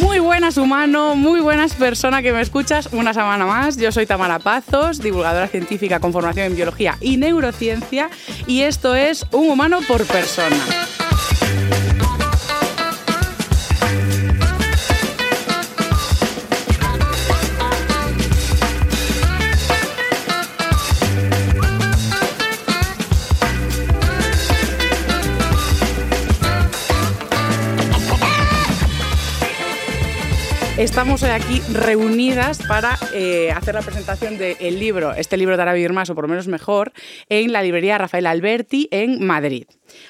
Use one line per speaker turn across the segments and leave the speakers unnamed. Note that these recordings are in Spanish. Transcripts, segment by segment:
Muy buenas humano, muy buenas persona que me escuchas una semana más. Yo soy Tamara Pazos, divulgadora científica con formación en biología y neurociencia y esto es Un humano por persona. Estamos hoy aquí reunidas para eh, hacer la presentación del libro, este libro dará vivir más o por lo menos mejor, en la librería Rafael Alberti en Madrid.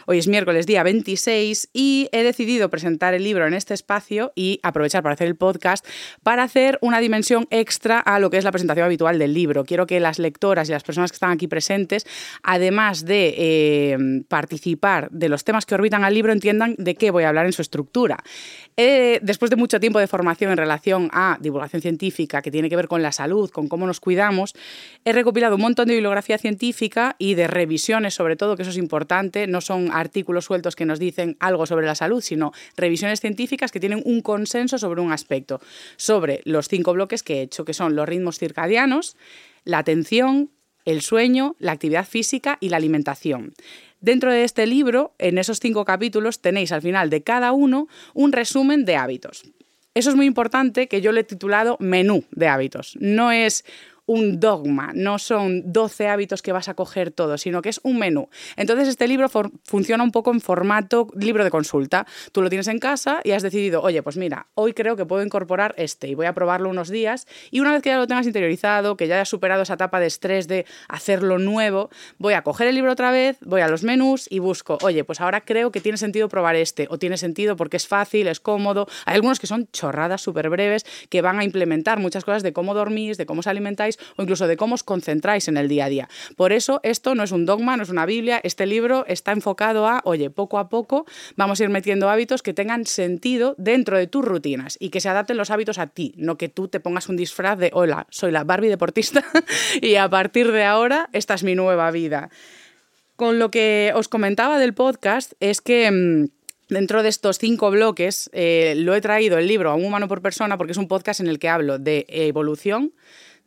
Hoy es miércoles día 26 y he decidido presentar el libro en este espacio y aprovechar para hacer el podcast para hacer una dimensión extra a lo que es la presentación habitual del libro. Quiero que las lectoras y las personas que están aquí presentes, además de eh, participar de los temas que orbitan al libro, entiendan de qué voy a hablar en su estructura. Eh, después de mucho tiempo de formación en relación a divulgación científica que tiene que ver con la salud, con cómo nos cuidamos, he recopilado un montón de bibliografía científica y de revisiones, sobre todo, que eso es importante, no son artículos sueltos que nos dicen algo sobre la salud, sino revisiones científicas que tienen un consenso sobre un aspecto, sobre los cinco bloques que he hecho, que son los ritmos circadianos, la atención, el sueño, la actividad física y la alimentación. Dentro de este libro, en esos cinco capítulos, tenéis al final de cada uno un resumen de hábitos. Eso es muy importante que yo le he titulado menú de hábitos. No es un dogma, no son 12 hábitos que vas a coger todo, sino que es un menú. Entonces este libro funciona un poco en formato libro de consulta. Tú lo tienes en casa y has decidido, oye, pues mira, hoy creo que puedo incorporar este y voy a probarlo unos días y una vez que ya lo tengas interiorizado, que ya hayas superado esa etapa de estrés de hacerlo nuevo, voy a coger el libro otra vez, voy a los menús y busco, oye, pues ahora creo que tiene sentido probar este o tiene sentido porque es fácil, es cómodo. Hay algunos que son chorradas súper breves que van a implementar muchas cosas de cómo dormís, de cómo os alimentáis o incluso de cómo os concentráis en el día a día. Por eso esto no es un dogma, no es una Biblia, este libro está enfocado a, oye, poco a poco vamos a ir metiendo hábitos que tengan sentido dentro de tus rutinas y que se adapten los hábitos a ti, no que tú te pongas un disfraz de, hola, soy la Barbie deportista y a partir de ahora esta es mi nueva vida. Con lo que os comentaba del podcast es que... Mmm, Dentro de estos cinco bloques eh, lo he traído el libro a un humano por persona porque es un podcast en el que hablo de evolución,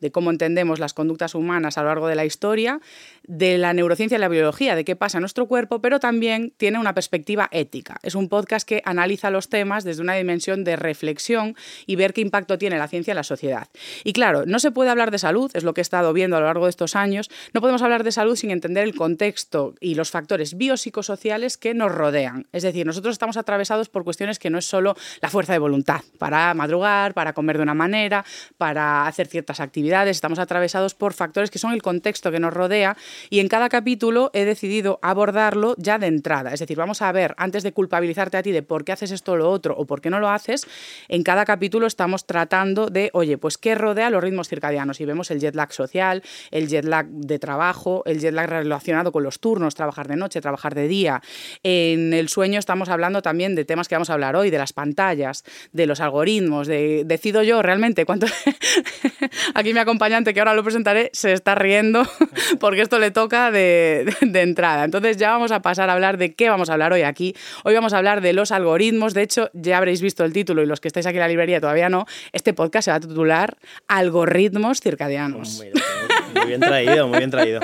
de cómo entendemos las conductas humanas a lo largo de la historia, de la neurociencia y la biología, de qué pasa en nuestro cuerpo, pero también tiene una perspectiva ética. Es un podcast que analiza los temas desde una dimensión de reflexión y ver qué impacto tiene la ciencia en la sociedad. Y claro, no se puede hablar de salud, es lo que he estado viendo a lo largo de estos años, no podemos hablar de salud sin entender el contexto y los factores biopsicosociales que nos rodean. Es decir, nosotros estamos atravesados por cuestiones que no es solo la fuerza de voluntad para madrugar, para comer de una manera, para hacer ciertas actividades, estamos atravesados por factores que son el contexto que nos rodea y en cada capítulo he decidido abordarlo ya de entrada. Es decir, vamos a ver, antes de culpabilizarte a ti de por qué haces esto o lo otro o por qué no lo haces, en cada capítulo estamos tratando de, oye, pues qué rodea los ritmos circadianos. Y vemos el jet lag social, el jet lag de trabajo, el jet lag relacionado con los turnos, trabajar de noche, trabajar de día. En el sueño estamos hablando también de temas que vamos a hablar hoy, de las pantallas, de los algoritmos, de decido yo realmente cuánto... Aquí mi acompañante, que ahora lo presentaré, se está riendo porque esto le toca de, de, entrada. Entonces ya vamos a pasar a hablar de qué vamos a hablar hoy aquí. Hoy vamos a hablar de los algoritmos. De hecho, ya habréis visto el título y los que estáis aquí en la librería todavía no. Este podcast se va a titular Algoritmos circadianos.
Muy bien traído, muy bien traído.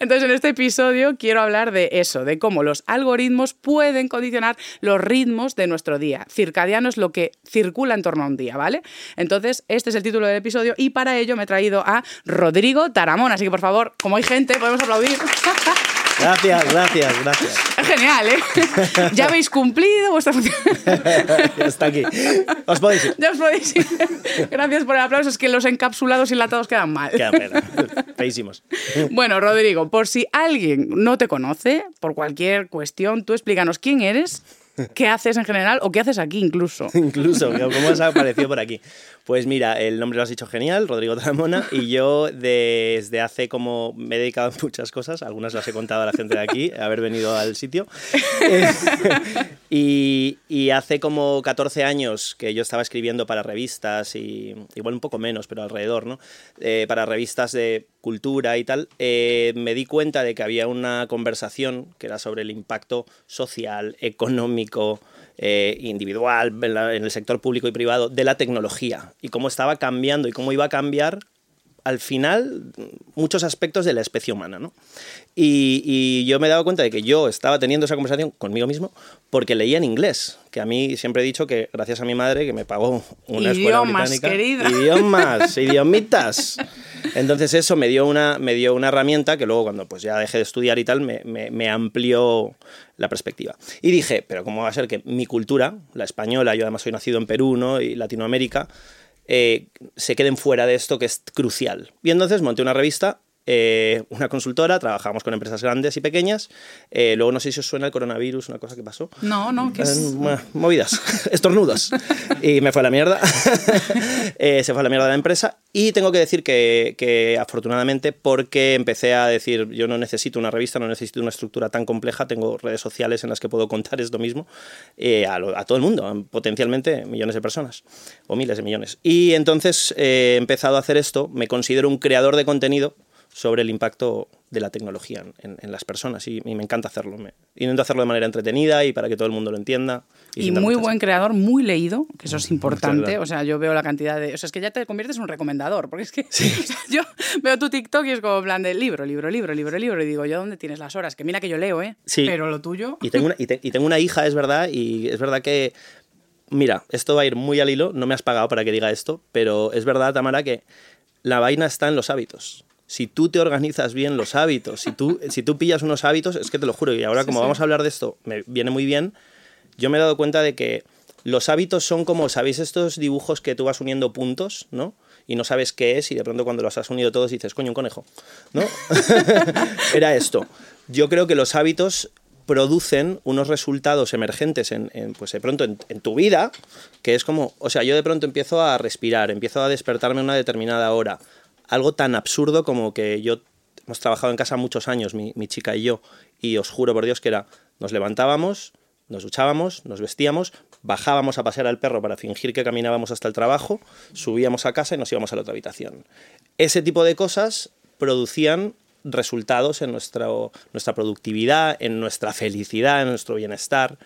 Entonces, en este episodio quiero hablar de eso, de cómo los algoritmos pueden condicionar los ritmos de nuestro día. Circadiano es lo que circula en torno a un día, ¿vale? Entonces, este es el título del episodio y para ello me he traído a Rodrigo Taramón. Así que, por favor, como hay gente, podemos aplaudir.
Gracias, gracias, gracias.
Es genial, ¿eh? Ya habéis cumplido vuestra función.
Ya está aquí. Os podéis ir.
Ya os podéis ir. Gracias por el aplauso. Es que los encapsulados y enlatados quedan mal.
Qué pena. Feísimos.
Bueno, Rodrigo, por si alguien no te conoce, por cualquier cuestión, tú explícanos quién eres, qué haces en general o qué haces aquí incluso.
Incluso, ¿cómo has aparecido por aquí? Pues mira, el nombre lo has dicho genial, Rodrigo Tramona, y yo desde hace como me he dedicado a muchas cosas, algunas las he contado a la gente de aquí, haber venido al sitio. Y, y hace como 14 años que yo estaba escribiendo para revistas, y igual un poco menos, pero alrededor, ¿no? Eh, para revistas de cultura y tal, eh, me di cuenta de que había una conversación que era sobre el impacto social, económico, eh, individual, en, la- en el sector público y privado, de la tecnología y cómo estaba cambiando y cómo iba a cambiar al final muchos aspectos de la especie humana. ¿no? Y, y yo me he dado cuenta de que yo estaba teniendo esa conversación conmigo mismo porque leía en inglés, que a mí siempre he dicho que gracias a mi madre que me pagó una escuela
Idiomas,
británica.
querida.
Idiomas, idiomitas. Entonces eso me dio una, me dio una herramienta que luego cuando pues ya dejé de estudiar y tal me, amplió la perspectiva. Y dije, pero ¿cómo va a ser que mi cultura, la española, yo además soy nacido en Perú ¿no? y Latinoamérica, eh, se queden fuera de esto que es crucial? Y entonces monté una revista eh, una consultora, trabajamos con empresas grandes y pequeñas. Eh, luego no sé si os suena el coronavirus, una cosa que pasó.
No, no, que es...
Eh, movidas, estornudos. Y me fue a la mierda. Eh, se fue a la mierda la empresa. Y tengo que decir que, que, afortunadamente, porque empecé a decir, yo no necesito una revista, no necesito una estructura tan compleja, tengo redes sociales en las que puedo contar esto mismo a, lo- a todo el mundo, potencialmente millones de personas, o miles de millones. Y entonces he empezado a hacer esto, me considero un creador de contenido sobre el impacto de la tecnología en, en las personas y, y me encanta hacerlo. Me, intento hacerlo de manera entretenida y para que todo el mundo lo entienda.
Y muy buen creador, muy leído, que eso es importante. O sea, yo veo la cantidad de. O sea, es que ya te conviertes en un recomendador. Porque es que o sea, yo veo tu TikTok y es como plan de libro, libro, libro, libro, libro. Y digo, ¿yo dónde tienes las horas? Que mira que yo leo, ¿eh?
Sí.
Pero lo tuyo.
Y tengo, una, y, te- y tengo una hija, es verdad, y es verdad que, mira, esto va a ir muy al hilo, no me has pagado para que diga esto, pero es verdad, Tamara, que la vaina está en los hábitos. Si tú te organizas bien los hábitos, si tú, si tú pillas unos hábitos, es que te lo juro, y ahora como vamos a hablar de esto, me viene muy bien, yo me he dado cuenta de que los hábitos son como, ¿sabéis estos dibujos que tú vas uniendo puntos, ¿no? Y no sabes qué es y de pronto cuando los has unido todos dices, coño, un conejo, ¿no? Era esto. Yo creo que los hábitos producen unos resultados emergentes en, en, pues de pronto en, en tu vida, que es como, o sea, yo de pronto empiezo a respirar, empiezo a despertarme a una determinada hora. Algo tan absurdo como que yo hemos trabajado en casa muchos años, mi, chica y yo, y os juro por Dios que era, nos levantábamos, nos duchábamos, nos vestíamos, bajábamos a pasear al perro para fingir que caminábamos hasta el trabajo, subíamos a casa y nos íbamos a la otra habitación. Ese tipo de cosas producían resultados en nuestro, nuestra productividad, en nuestra felicidad, en nuestro bienestar.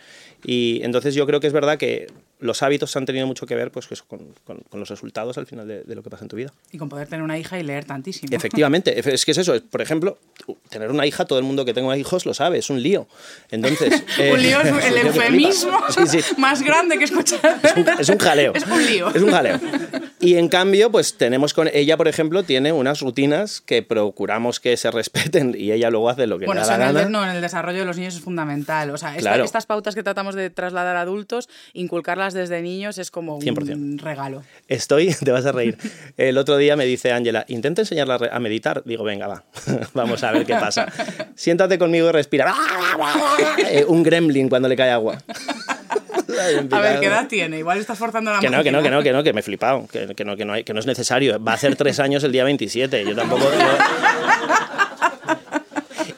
Y entonces yo creo que es verdad que los hábitos han tenido mucho que ver pues, eso, con, con, con, los resultados al final de, de, lo que pasa en tu vida.
Y con poder tener una hija y leer tantísimo.
Efectivamente, es que es eso. Por ejemplo, tener una hija, todo el mundo que tenga hijos lo sabe, es un lío. Entonces,
eh, un lío es el eufemismo sí, sí. más grande que escuchar.
Es un, es un, jaleo.
Es un lío.
Es un jaleo. Y en cambio, pues tenemos con ella, por ejemplo, tiene unas rutinas que procuramos que se respeten y ella luego hace lo que
bueno,
le da
o
la gana.
El, no, en el desarrollo de los niños es fundamental. O sea,
claro.
estas pautas que tratamos de trasladar a adultos, inculcarlas desde niños es como un
100%.
regalo.
Estoy, te vas a reír. El otro día me dice Ángela, intenta enseñarla a meditar. Digo, venga, va, vamos a ver qué pasa. Siéntate conmigo y respira. Eh, un gremlin cuando le cae agua.
A ver, ¿qué edad tiene? Igual estás forzando la
que no,
máquina.
que no, que no, que no, que me he flipado. Que, que, no, que, no, hay, que no es necesario. Va a hacer tres años el día 27. Yo tampoco... Yo...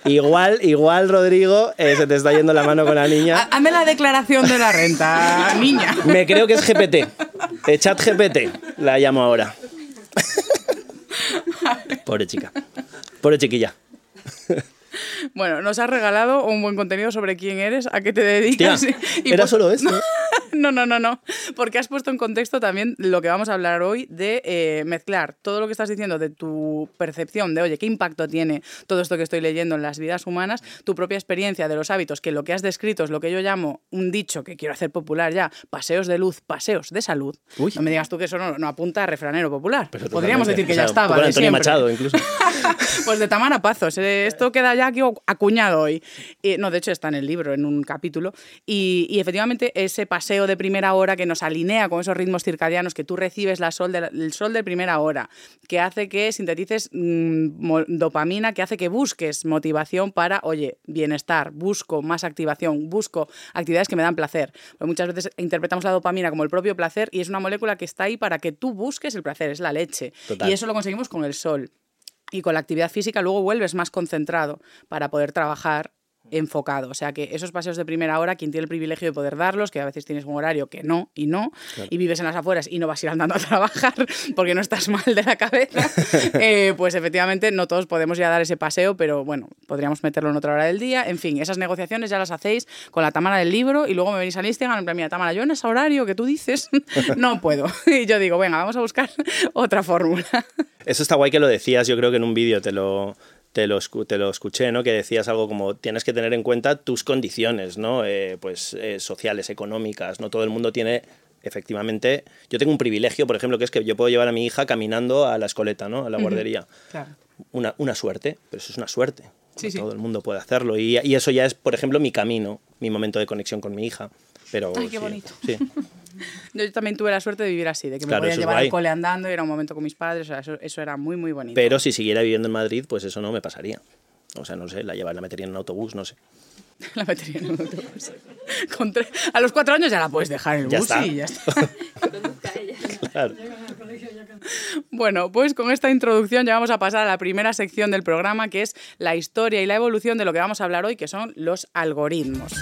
Igual, igual, Rodrigo, eh, se te está yendo la mano con la niña.
Hazme la declaración de la renta, niña.
Me creo que es GPT. De chat GPT la llamo ahora. Pobre chica. Pobre chiquilla.
Bueno, nos has regalado un buen contenido sobre quién eres, a qué te dedicas.
Tía, y era por... solo esto.
No, no, no, no. Porque has puesto en contexto también lo que vamos a hablar hoy de eh, mezclar todo lo que estás diciendo de tu percepción de, oye, qué impacto tiene todo esto que estoy leyendo en las vidas humanas, tu propia experiencia de los hábitos, que lo que has descrito es lo que yo llamo un dicho que quiero hacer popular ya, paseos de luz, paseos de salud.
Uy.
No me digas tú que eso no, no apunta a refranero popular.
Pero
Podríamos
totalmente.
decir que
O sea,
ya estaba.
de Antonio
siempre.
Machado, incluso.
Pues de Tamara Pazos. eh, Esto queda ya aquí acuñado hoy. Eh, no, de hecho está en el libro, en un capítulo. Y, y efectivamente ese paseo de primera hora que nos alinea con esos ritmos circadianos, que tú recibes la sol de el sol de primera hora, que hace que sintetices mm, dopamina, que hace que busques motivación para, oye, bienestar, busco más activación, busco actividades que me dan placer. Pues muchas veces interpretamos la dopamina como el propio placer y es una molécula que está ahí para que tú busques el placer, es la leche.
Total.
Y eso lo conseguimos con el sol. Y con la actividad física luego vuelves más concentrado para poder trabajar enfocado. O sea que esos paseos de primera hora, quien tiene el privilegio de poder darlos, que a veces tienes un horario que no y no, y vives en las afueras y no vas a ir andando a trabajar porque no estás mal de la cabeza, eh, pues efectivamente no todos podemos ir a dar ese paseo, pero bueno, podríamos meterlo en otra hora del día. En fin, esas negociaciones ya las hacéis con la Tamara del libro y luego me venís al Instagram en plan, mira, Tamara, yo en ese horario que tú dices no puedo. Y yo digo, venga, vamos a buscar otra fórmula.
Eso está guay que lo decías, yo creo que en un vídeo te lo, te, lo, te lo escuché, ¿no? Que decías algo como tienes que tener en cuenta tus condiciones, ¿no? Eh, pues eh, sociales, económicas, no todo el mundo tiene efectivamente, yo tengo un privilegio, por ejemplo, que es que yo puedo llevar a mi hija caminando a la escoleta, ¿no? A la guardería.
Claro.
Una, una suerte, pero eso es una suerte.
Sí.
Todo el mundo puede hacerlo. Y, y eso ya es, por ejemplo, mi camino, mi momento de conexión con mi hija. Pero,
Ay, qué
sí,
bonito.
Sí.
Yo también tuve la suerte de vivir así, de que
Claro,
me podía llevar al cole andando, y era un momento con mis padres, o sea, eso, eso era muy, muy bonito.
Pero si siguiera viviendo en Madrid, pues eso no me pasaría. O sea, no sé, la llevar, la metería en un autobús, no sé.
la metería en un autobús. Con tres- A los cuatro años ya la puedes dejar en el
Ya
bus
está.
y ya está.
Claro.
Bueno, pues con esta introducción ya vamos a pasar a la primera sección del programa, que es la historia y la evolución de lo que vamos a hablar hoy, que son los algoritmos.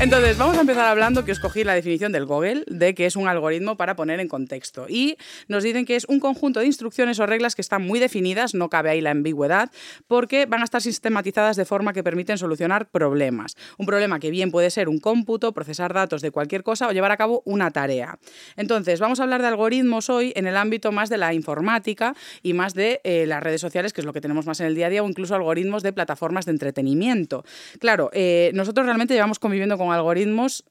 Entonces, vamos a empezar hablando que os cogí la definición del Google de que es un algoritmo para poner en contexto. Y nos dicen que es un conjunto de instrucciones o reglas que están muy definidas, no cabe ahí la ambigüedad, porque van a estar sistematizadas de forma que permiten solucionar problemas. Un problema que bien puede ser un cómputo, procesar datos de cualquier cosa o llevar a cabo una tarea. Entonces, vamos a hablar de algoritmos hoy en el ámbito más de la informática y más de eh, las redes sociales, que es lo que tenemos más en el día a día, o incluso algoritmos de plataformas de entretenimiento. Claro, eh, nosotros realmente llevamos conviviendo con algoritmos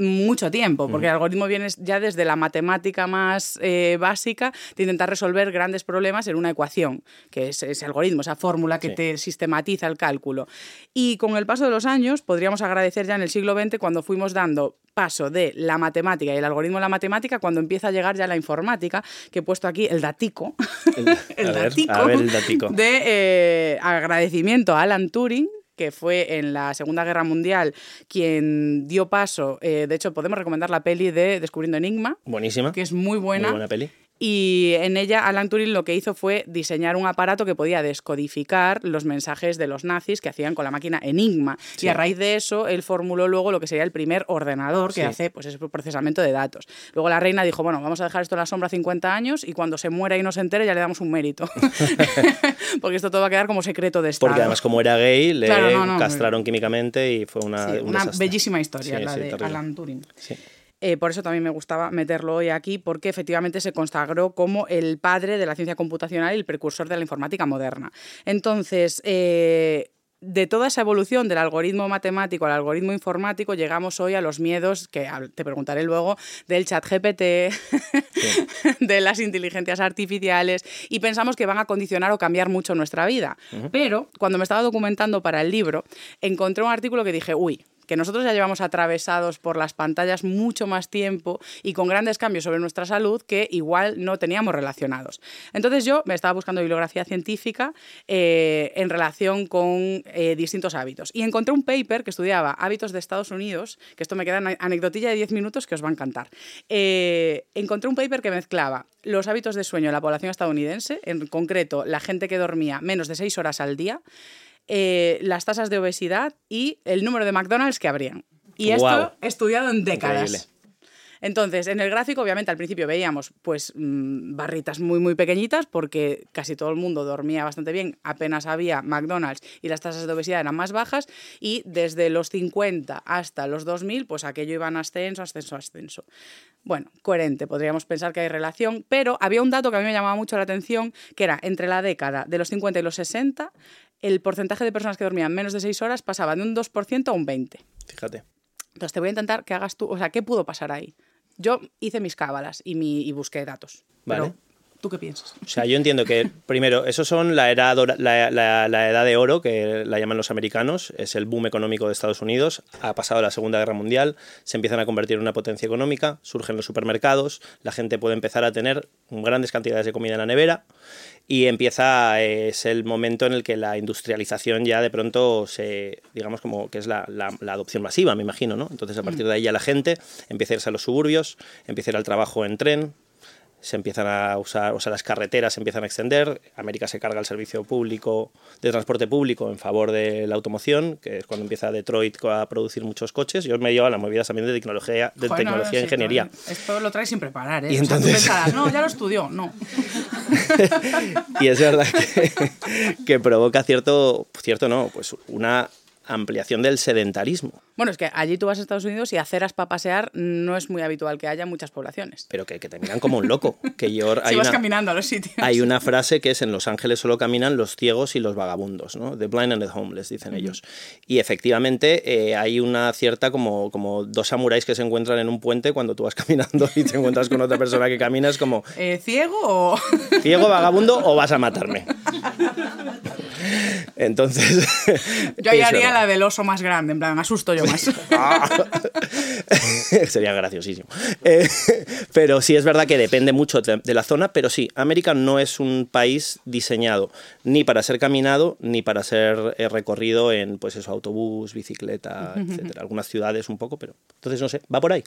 mucho tiempo, porque el algoritmo viene ya desde la matemática más eh, básica de intentar resolver grandes problemas en una ecuación, que es ese algoritmo, esa fórmula que
Sí.
te sistematiza el cálculo. Y con el paso de los años, podríamos agradecer ya en el siglo XX cuando fuimos dando paso de la matemática y el algoritmo de la matemática cuando empieza a llegar ya la informática, que he puesto aquí el datico, el
a ver,
datico,
a ver el datico.
de eh, agradecimiento a Alan Turing que fue en la Segunda Guerra Mundial quien dio paso, eh, de hecho podemos recomendar la peli de Descubriendo Enigma,
Buenísima.
que es muy
Muy
buena,
buena peli.
Y en ella Alan Turing lo que hizo fue diseñar un aparato que podía descodificar los mensajes de los nazis que hacían con la máquina Enigma.
Sí.
Y a raíz de eso, él formuló luego lo que sería el primer ordenador que
Sí.
hace pues, ese procesamiento de datos. Luego la reina dijo, bueno, vamos a dejar esto en la sombra 50 años y cuando se muera y no se entere ya le damos un mérito. Porque esto todo va a quedar como secreto de Estado.
Porque además, como era gay, le
Claro, no, no,
castraron químicamente y fue una.
Sí,
un
una
desastre.
bellísima historia, la
sí,
de
terrible.
Alan Turing. Eh, por eso también me gustaba meterlo hoy aquí, porque efectivamente se consagró como el padre de la ciencia computacional y el precursor de la informática moderna. Entonces, eh, de toda esa evolución del algoritmo matemático al algoritmo informático, llegamos hoy a los miedos, que te preguntaré luego, del chat GPT, de las inteligencias artificiales, y pensamos que van a condicionar o cambiar mucho nuestra vida. Pero cuando me estaba documentando para el libro, encontré un artículo que dije, uy, que nosotros ya llevamos atravesados por las pantallas mucho más tiempo y con grandes cambios sobre nuestra salud que igual no teníamos relacionados. Entonces yo me estaba buscando bibliografía científica eh, en relación con eh, distintos hábitos y encontré un paper que estudiaba hábitos de Estados Unidos, que esto me queda una anecdotilla de 10 minutos que os va a encantar. Eh, encontré un paper que mezclaba los hábitos de sueño de la población estadounidense, en concreto la gente que dormía menos de 6 horas al día, eh, las tasas de obesidad y el número de McDonald's que abrían. Y esto estudiado en décadas.
Increíble.
Entonces, en el gráfico, obviamente, al principio veíamos pues mm, barritas muy, muy pequeñitas porque casi todo el mundo dormía bastante bien, apenas había McDonald's y las tasas de obesidad eran más bajas y desde los 50 hasta los 2000, pues aquello iba en ascenso, ascenso, ascenso. Bueno, coherente, podríamos pensar que hay relación, pero había un dato que a mí me llamaba mucho la atención, que era entre la década de los 50 y los 60, el porcentaje de personas que dormían menos de 6 horas pasaba de un 2% a un 20%.
Fíjate.
Entonces te voy a intentar que hagas tú, o sea, ¿qué pudo pasar ahí? Yo hice mis cábalas y, mi, y busqué datos.
Vale.
Pero, ¿Tú qué piensas?
O sea, yo entiendo que, primero, eso son la la edad de oro, que la llaman los americanos, es el boom económico de Estados Unidos, ha pasado la Segunda Guerra Mundial, se empiezan a convertir en una potencia económica, surgen los supermercados, la gente puede empezar a tener grandes cantidades de comida en la nevera y empieza, es el momento en el que la industrialización ya de pronto se, digamos como que es la, adopción masiva, me imagino, ¿no? Entonces a partir de ahí ya la gente empieza a irse a los suburbios, empieza a ir al trabajo en tren, se empiezan a usar, o sea, las carreteras se empiezan a extender, América se carga el servicio público de transporte público en favor de la automoción, que es cuando empieza Detroit a producir muchos coches. Yo me llevo a las movidas también de tecnología, de
Joder, no,
tecnología e ingeniería.
Esto lo traes sin preparar, ¿eh?
Y
O sea, tú no, ya lo estudió. No.
y es verdad que, que provoca cierto, cierto no, pues una ampliación del sedentarismo,
Bueno, es que allí tú vas a Estados Unidos y aceras para pasear no es muy habitual que haya en muchas poblaciones.
pero que, que te miran como un loco. Que yo,
Si vas
una-
caminando a los sitios.
Hay una frase que es en Los Ángeles solo caminan los ciegos y los vagabundos, ¿no? The blind and the homeless, dicen ellos. Y efectivamente eh, hay una cierta como, como dos samuráis que se encuentran en un puente cuando tú vas caminando y te encuentras con otra persona que camina, es como
Eh, ¿Ciego o...?
ciego, vagabundo o vas a matarme. Entonces...
Yo haría
verdad.
La del oso más grande, en plan, me asusto yo más.
Sería graciosísimo. Eh, pero sí es verdad que depende mucho de, de la zona, pero sí, América no es un país diseñado ni para ser caminado ni para ser eh, recorrido en pues eso, autobús, bicicleta, etcétera. Algunas ciudades un poco, pero entonces no sé, va por ahí.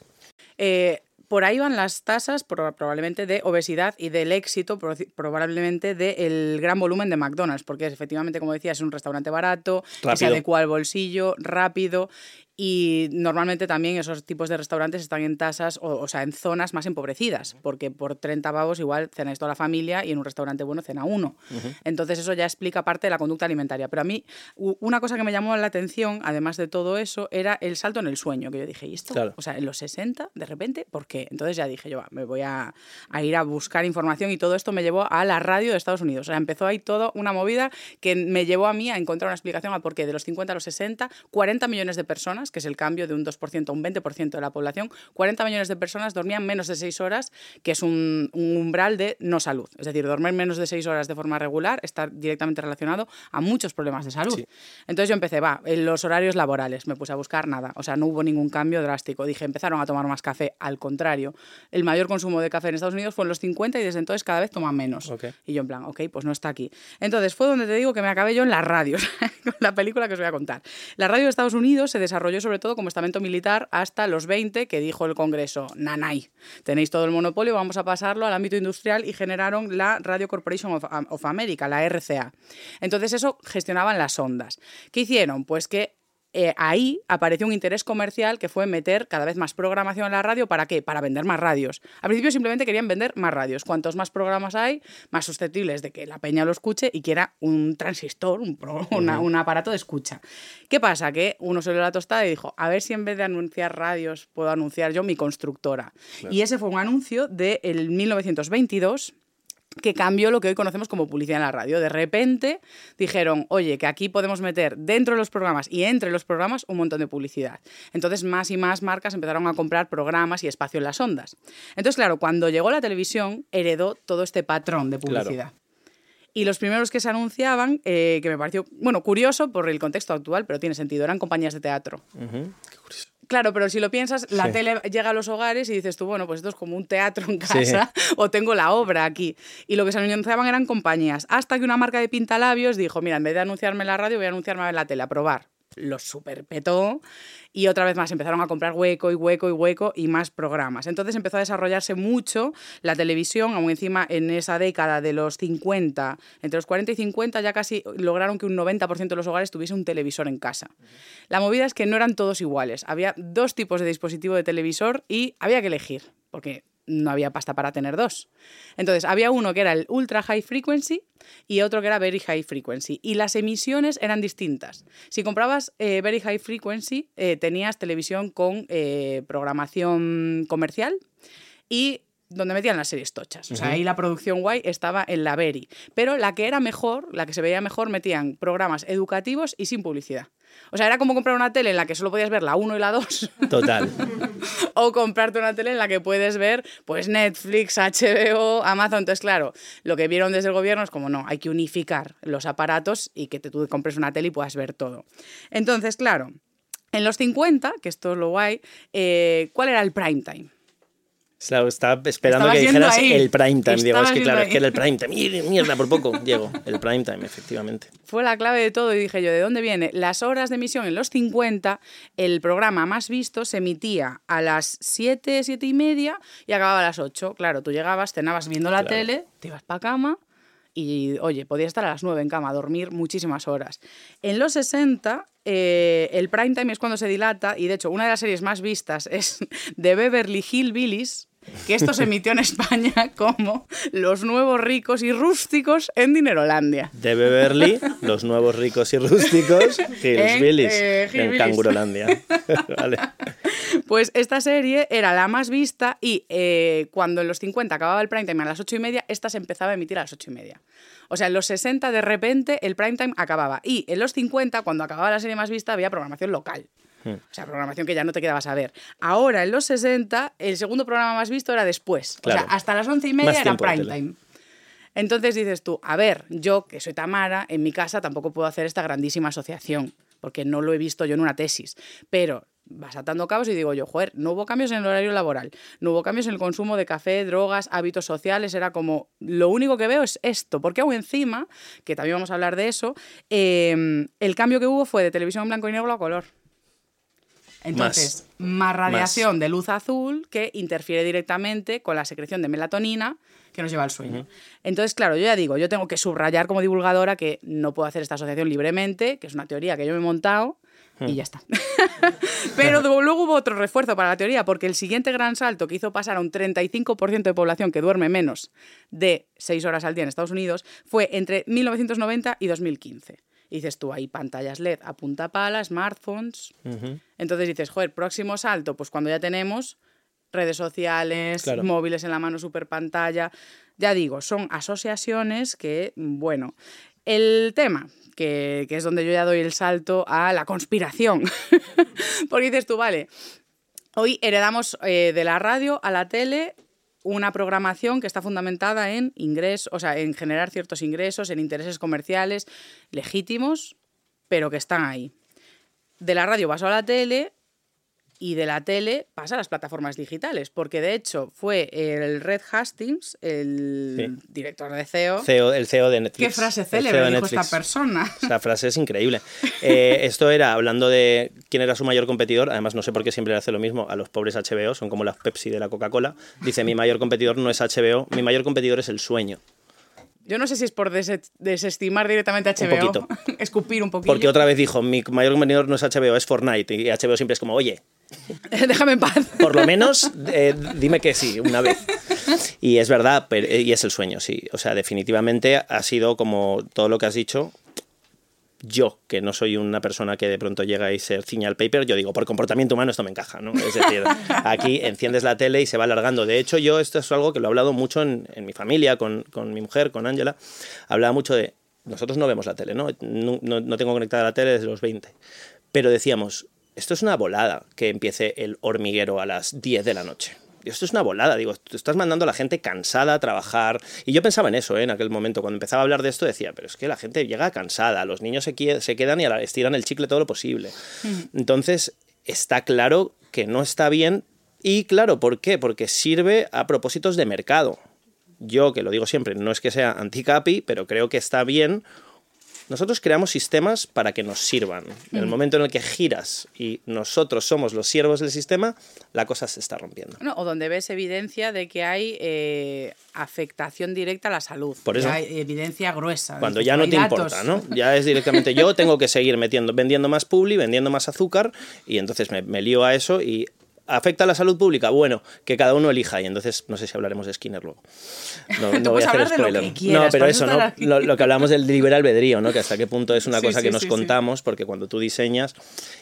Eh, por ahí van las tasas pro- probablemente de obesidad y del éxito pro- probablemente del gran volumen de McDonald's, porque efectivamente, como decía, es un restaurante barato, que se
Rápido.
adecua al bolsillo, rápido y normalmente también esos tipos de restaurantes están en tasas, o, o sea, en zonas más empobrecidas, porque por 30 pavos igual cenáis toda la familia y en un restaurante bueno cena uno. Entonces eso ya explica parte de la conducta alimentaria. Pero a mí una cosa que me llamó la atención, además de todo eso, era el salto en el sueño, que yo dije, ¿y esto?
Claro.
O sea, en los 60, de repente, ¿por qué? Entonces ya dije yo, va, me voy a, a ir a buscar información y todo esto me llevó a la radio de Estados Unidos. O sea, empezó ahí todo una movida que me llevó a mí a encontrar una explicación a por qué de los 50 a los 60, 40 millones de personas, que es el cambio de un 2% a un 20% de la población, 40 millones de personas dormían menos de 6 horas, que es un, un umbral de no salud. Es decir, dormir menos de 6 horas de forma regular está directamente relacionado a muchos problemas de salud.
Sí.
Entonces yo empecé, va, en los horarios laborales, me puse a buscar nada, o sea, no hubo ningún cambio drástico. Dije, empezaron a tomar más café, al contrario. El mayor consumo de café en Estados Unidos fue en los 50 y desde entonces cada vez toman menos. Y yo en plan, ok, pues no está aquí. Entonces fue donde te digo que me acabé yo en la radio, con la película que os voy a contar. La radio de Estados Unidos se desarrolló sobre todo como estamento militar hasta los 20, que dijo el Congreso, nanay, tenéis todo el monopolio, vamos a pasarlo al ámbito industrial y generaron la Radio Corporation of, of America, la RCA. Entonces eso gestionaban las ondas. ¿Qué hicieron? Pues que eh, ahí apareció un interés comercial que fue meter cada vez más programación en la radio. ¿Para qué? Para vender más radios. Al principio simplemente querían vender más radios. Cuantos más programas hay, más susceptibles de que la peña lo escuche y quiera un transistor, un, pro- una- un aparato de escucha. ¿Qué pasa? Que uno se le dio la tostada y dijo, a ver si en vez de anunciar radios puedo anunciar yo mi constructora. Y ese fue un anuncio del 1922 que cambió lo que hoy conocemos como publicidad en la radio. De repente dijeron, oye, que aquí podemos meter dentro de los programas y entre los programas un montón de publicidad. Entonces más y más marcas empezaron a comprar programas y espacio en las ondas. Entonces, claro, cuando llegó la televisión, heredó todo este patrón de
Claro.
publicidad. Y los primeros que se anunciaban, eh, que me pareció, bueno, curioso por el contexto actual, pero tiene sentido, eran compañías de teatro. Claro, pero si lo piensas, la
Sí.
tele llega a los hogares y dices tú, bueno, pues esto es como un teatro en casa o tengo la obra aquí. Y lo que se anunciaban eran compañías. Hasta que una marca de pintalabios dijo, mira, en vez de anunciarme en la radio, voy a anunciarme en la tele, a probar. Los superpetó y otra vez más empezaron a comprar hueco y hueco y hueco y más programas. Entonces empezó a desarrollarse mucho la televisión, aún encima en esa década de los 50, entre los 40 y 50 ya casi lograron que un 90% de los hogares tuviese un televisor en casa. La movida es que no eran todos iguales, había dos tipos de dispositivo de televisor y había que elegir, porque no había pasta para tener dos. Entonces, había uno que era el Ultra High Frequency y otro que era Very High Frequency. Y las emisiones eran distintas. Si comprabas eh, Very High Frequency, eh, tenías televisión con eh, programación comercial y donde metían las series tochas. O sea, ahí la producción guay estaba en la Very. Pero la que era mejor, la que se veía mejor, metían programas educativos y sin publicidad. O sea, era como comprar una tele en la que solo podías ver la 1 y la 2.
Total.
o comprarte una tele en la que puedes ver pues Netflix, HBO, Amazon. Entonces, claro, lo que vieron desde el gobierno es como, no, hay que unificar los aparatos y que te, tú compres una tele y puedas ver todo. Entonces, claro, en los 50, que esto es lo guay, eh, ¿cuál era el prime time?
Estaba esperando que dijeras el prime time. Digo, es que claro, es que era el prime time. Mierda, por poco llego. El prime time, efectivamente.
Fue la clave de todo y dije yo, ¿de dónde viene? Las horas de emisión en los 50, el programa más visto se emitía a las 7, 7 y media y acababa a las 8. Claro, tú llegabas, cenabas viendo la tele, te ibas para cama y, oye, podías estar a las 9 en cama, dormir muchísimas horas. En los 60, eh, el prime time es cuando se dilata y, de hecho, una de las series más vistas es de Beverly Hillbillies, que esto se emitió en España como Los nuevos ricos y rústicos en Dinerolandia.
De Beverly, Los nuevos ricos y rústicos, Hillbillies, en, eh, Cangurolandia.
Pues esta serie era la más vista y eh, cuando en los 50 acababa el prime time a las 8 y media, esta se empezaba a emitir a las 8 y media. O sea, en los 60 de repente el prime time acababa y en los 50, cuando acababa la serie más vista, había programación local. Hmm. O sea, programación que ya no te quedabas a ver. Ahora, en los 60, el segundo programa más visto era después. O sea, hasta las once y media era prime time. Entonces dices tú, a ver, yo que soy Tamara, en mi casa tampoco puedo hacer esta grandísima asociación, porque no lo he visto yo en una tesis. Pero vas atando cabos y digo yo, joder, no hubo cambios en el horario laboral, no hubo cambios en el consumo de café, drogas, hábitos sociales, era como, lo único que veo es esto, porque aún encima, que también vamos a hablar de eso, eh, el cambio que hubo fue de televisión en blanco y negro a color. Entonces, más, radiación de luz azul que interfiere directamente con la secreción de melatonina que nos lleva al sueño. Entonces, claro, yo ya digo, yo tengo que subrayar como divulgadora que no puedo hacer esta asociación libremente, que es una teoría que yo me he montado y hmm. ya está. Pero luego hubo otro refuerzo para la teoría, porque el siguiente gran salto que hizo pasar a un 35% de población que duerme menos de 6 horas al día en Estados Unidos fue entre 1990 y 2015. Y dices tú, hay pantallas LED a punta pala, smartphones. Entonces dices, joder, próximo salto, pues cuando ya tenemos redes sociales, móviles en la mano, super pantalla. Ya digo, son asociaciones que, bueno, el tema, que, es donde yo ya doy el salto a la conspiración. Porque dices tú, vale, hoy heredamos eh, de la radio a la tele una programación que está fundamentada en ingresos, o sea, en generar ciertos ingresos, en intereses comerciales legítimos, pero que están ahí. De la radio pasó a la tele y de la tele pasa a las plataformas digitales, porque de hecho fue el Red Hastings, el director de CEO,
CEO, el CEO de Netflix.
Qué frase célebre e dijo esta persona.
Esa frase es increíble. Eh, esto era hablando de quién era su mayor competidor, además no sé por qué siempre le hace lo mismo a los pobres HBO, son como las Pepsi de la Coca-Cola. Dice, mi mayor competidor no es HBO, mi mayor competidor es el sueño.
Yo no sé si es por desestimar directamente a HBO. Un poquito. escupir un poquito.
Porque otra vez dijo, mi mayor competidor no es HBO, es Fortnite. Y HBO siempre es como, oye,
Déjame en paz.
Por lo menos eh, dime que sí, una vez. Y es verdad, y es el sueño, sí. O sea, definitivamente ha sido como todo lo que has dicho. Yo, que no soy una persona que de pronto llega y se ciña al paper, yo digo, por comportamiento humano esto me encaja, ¿no? Es decir, aquí enciendes la tele y se va alargando. De hecho, yo esto es algo que lo he hablado mucho en, mi familia, con, con, mi mujer, con Ángela. Hablaba mucho de, nosotros no vemos la tele, ¿no? No, no, no tengo conectada la tele desde los 20. Pero decíamos, esto es una volada que empiece el hormiguero a las 10 de la noche. Esto es una volada, digo, tú estás mandando a la gente cansada a trabajar. Y yo pensaba en eso, ¿eh? en aquel momento, cuando empezaba a hablar de esto, decía, pero es que la gente llega cansada, los niños se, quedan y estiran el chicle todo lo posible. Entonces, está claro que no está bien. Y claro, ¿por qué? Porque sirve a propósitos de mercado. Yo, que lo digo siempre, no es que sea anti-capi, pero creo que está bien nosotros creamos sistemas para que nos sirvan. En el momento en el que giras y nosotros somos los siervos del sistema, la cosa se está rompiendo.
No, o donde ves evidencia de que hay eh, afectación directa a la salud.
Por eso-
hay evidencia gruesa.
Cuando ya no te
datos.
importa, ¿no? Ya es directamente yo tengo que seguir metiendo, vendiendo más publi, vendiendo más azúcar y entonces me, me lío a eso y ¿afecta a la salud pública? Bueno, que cada uno elija y entonces no sé si hablaremos de Skinner luego. No, voy a hacer spoiler.
quieras,
no, pero eso, ¿no? Lo, lo que hablamos del libre albedrío, ¿no? Que hasta qué punto es una
Sí,
cosa
sí,
que nos
sí,
contamos, porque cuando tú diseñas,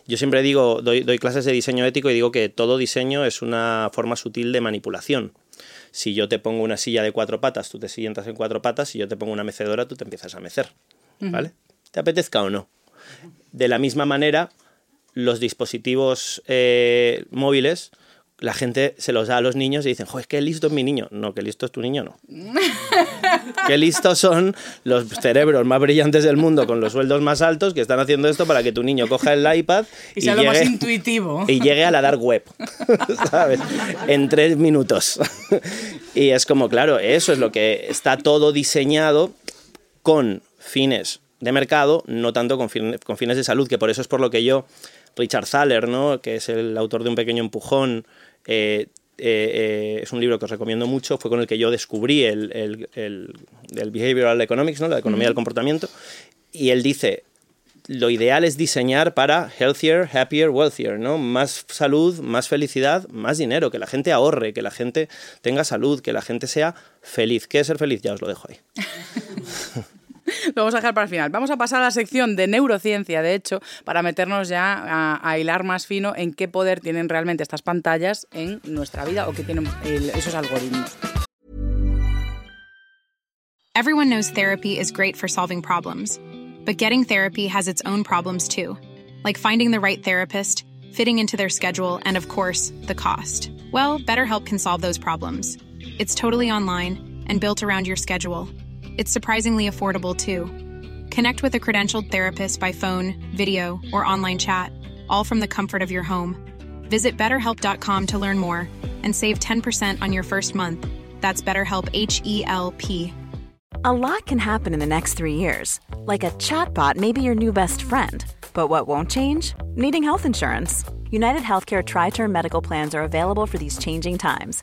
yo siempre digo, doy, doy clases de diseño ético y digo que todo diseño es una forma sutil de manipulación. Si yo te pongo una silla de cuatro patas, tú te sientas en cuatro patas, si yo te pongo una mecedora, tú te empiezas a mecer, ¿vale? ¿Te apetezca o no? De la misma manera, los dispositivos eh, móviles, la gente se los da a los niños y dicen, joder, qué listo es mi niño. No, qué listo es tu niño, no. qué listos son los cerebros más brillantes del mundo con los sueldos más altos que están haciendo esto para que tu niño coja el iPad
Y sea lo más intuitivo.
y llegue a la dark web, ¿sabes? En tres minutos. y es como, claro, eso es lo que está todo diseñado con fines de mercado, no tanto con, fin- con fines de salud, que por eso es por lo que yo, Richard Thaler, ¿no? que es el autor de Un pequeño empujón, eh, eh, eh, es un libro que os recomiendo mucho, fue con el que yo descubrí el, el, el- el behavioral economics, ¿no? la economía del comportamiento, y él dice, lo ideal es diseñar para healthier, happier, wealthier, ¿no? Más salud, más felicidad, más dinero, que la gente ahorre, que la gente tenga salud, que la gente sea feliz. ¿Qué es ser feliz? Ya os lo dejo ahí.
Lo vamos a dejar para el final. Vamos a pasar a la sección de neurociencia, de hecho, para meternos ya a, hilar más fino en qué poder tienen realmente estas pantallas en nuestra vida o qué tienen el- esos algoritmos.
Everyone knows therapy is great for solving problems, but getting therapy has its own problems too, like finding the right therapist, fitting into their schedule, and of course, the cost. Well, BetterHelp can solve those problems. It's totally online and built around your schedule. It's surprisingly affordable too. Connect with a credentialed therapist by phone, video, or online chat, all from the comfort of your home. Visit betterhelp.com to learn more and save 10% on your first month. That's BetterHelp H E L P.
A lot can happen in the next three years. Like a chatbot may be your new best friend. But what won't change? Needing health insurance. United Healthcare Tri Term Medical Plans are available for these changing times.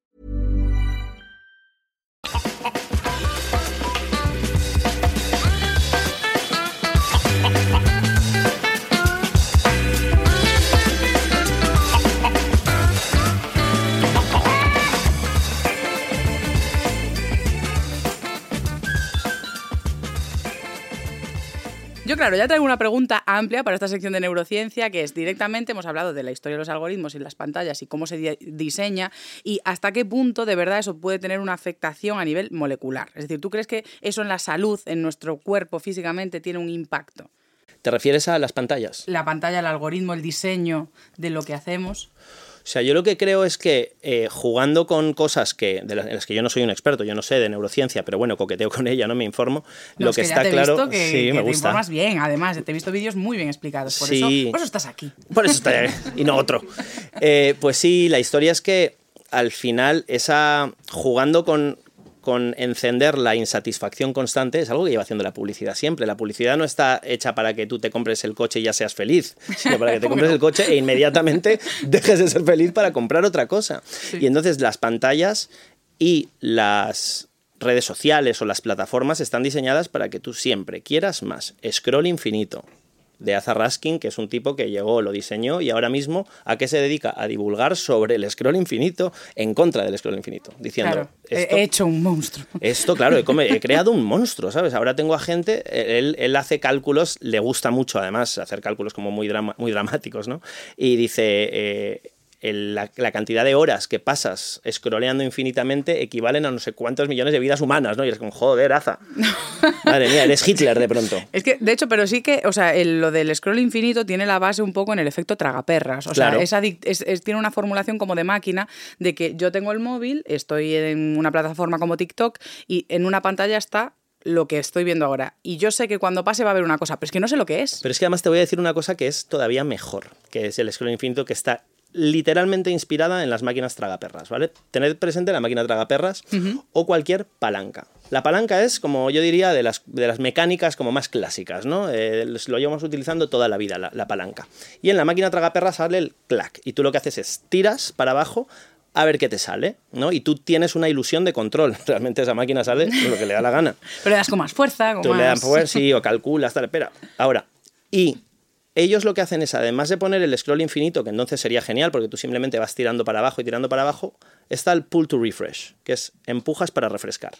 Yo, claro, ya traigo una pregunta amplia para esta sección de neurociencia, que es directamente, hemos hablado de la historia de los algoritmos y las pantallas y cómo se di- diseña y hasta qué punto de verdad eso puede tener una afectación a nivel molecular. Es decir, ¿tú crees que eso en la salud, en nuestro cuerpo físicamente, tiene un impacto?
¿Te refieres a las pantallas?
La pantalla, el algoritmo, el diseño de lo que hacemos.
O sea, yo lo que creo es que eh, jugando con cosas que, de las, en las que yo no soy un experto, yo no sé de neurociencia, pero bueno, coqueteo con ella, no me informo.
No,
lo
es
que,
ya
está
te he
claro,
visto que,
sí,
que
me
te
gusta.
informas bien, además, te he visto vídeos muy bien explicados, por,
Sí.
eso, por eso estás aquí.
Por eso está y no otro. Eh, pues sí, la historia es que al final esa jugando con, con encender la insatisfacción constante es algo que lleva haciendo la publicidad siempre. La publicidad no está hecha para que tú te compres el coche y ya seas feliz, sino para que te compres el coche e inmediatamente dejes de ser feliz para comprar otra cosa. Y entonces las pantallas y las redes sociales o las plataformas están diseñadas para que tú siempre quieras más. Scroll infinito de Azar Raskin, que es un tipo que llegó, lo diseñó y ahora mismo a qué se dedica? A divulgar sobre el scroll infinito en contra del scroll infinito, diciendo
Claro, he-
esto,
he hecho un monstruo.
esto, claro, he, come- he creado un monstruo, ¿sabes? Ahora tengo a gente, él, él hace cálculos, le gusta mucho además hacer cálculos como muy, drama- muy dramáticos, ¿no? Y dice, eh, el- la, la cantidad de horas que pasas scrolleando infinitamente equivalen a no sé cuántos millones de vidas humanas, ¿no? Y eres como, joder, Aza. Madre mía, eres Hitler de pronto.
Es que, de hecho, pero sí que, o sea, el- lo del scroll infinito tiene la base un poco en el efecto tragaperras. O
Claro.
sea, es es- es- tiene una formulación como de máquina de que yo tengo el móvil, estoy en una plataforma como TikTok y en una pantalla está lo que estoy viendo ahora. Y yo sé que cuando pase va a haber una cosa, pero es que no sé lo que es.
Pero es que además te voy a decir una cosa que es todavía mejor, que es el scroll infinito que está literalmente inspirada en las máquinas tragaperras, ¿vale? Tened presente la máquina tragaperras o cualquier palanca. La palanca es, como yo diría, de las, de las mecánicas como más clásicas, ¿no? Eh, lo llevamos utilizando toda la vida, la, la palanca. Y en la máquina tragaperras sale el clac, y tú lo que haces es tiras para abajo a ver qué te sale, ¿no? Y tú tienes una ilusión de control. Realmente esa máquina sale lo que le da la gana.
Pero le das con más fuerza, con
Tú
más...
le das power, sí, o calculas, tal, espera. Ahora, y ellos lo que hacen es, además de poner el scroll infinito, que entonces sería genial porque tú simplemente vas tirando para abajo y tirando para abajo, está el pull to refresh, que es empujas para refrescar.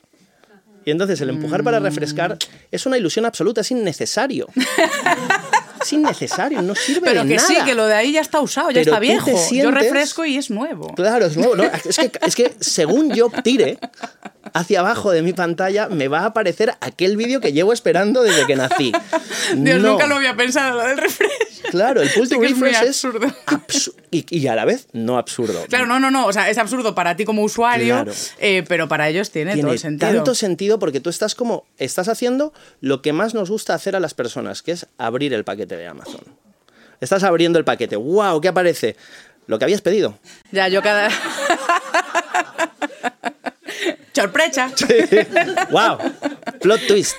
Y entonces el empujar para refrescar es una ilusión absoluta, es innecesario. es innecesario, no sirve
Pero
de
que
nada.
sí, que lo de ahí ya está usado, ya
Pero
está viejo. Yo refresco y es nuevo.
Claro, es nuevo. ¿no? Es, que, es que según yo tire hacia abajo de mi pantalla, me va a aparecer aquel vídeo que llevo esperando desde que nací.
Dios,
No.
nunca lo había pensado, lo del refresh.
Claro, el pull to
Sí es
refresh es
absurdo.
absu- y, y a la vez no absurdo.
Claro, no, no, no. O sea, es absurdo para ti como usuario,
Claro.
eh, pero para ellos tiene, todo
Tiene
el sentido.
tanto sentido porque tú estás como estás haciendo lo que más nos gusta hacer a las personas, que es abrir el paquete de Amazon. Estás abriendo el paquete. ¡Wow! ¿Qué aparece? Lo que habías pedido.
Ya, yo cada. Sorpresa.
¡Wow! Plot twist.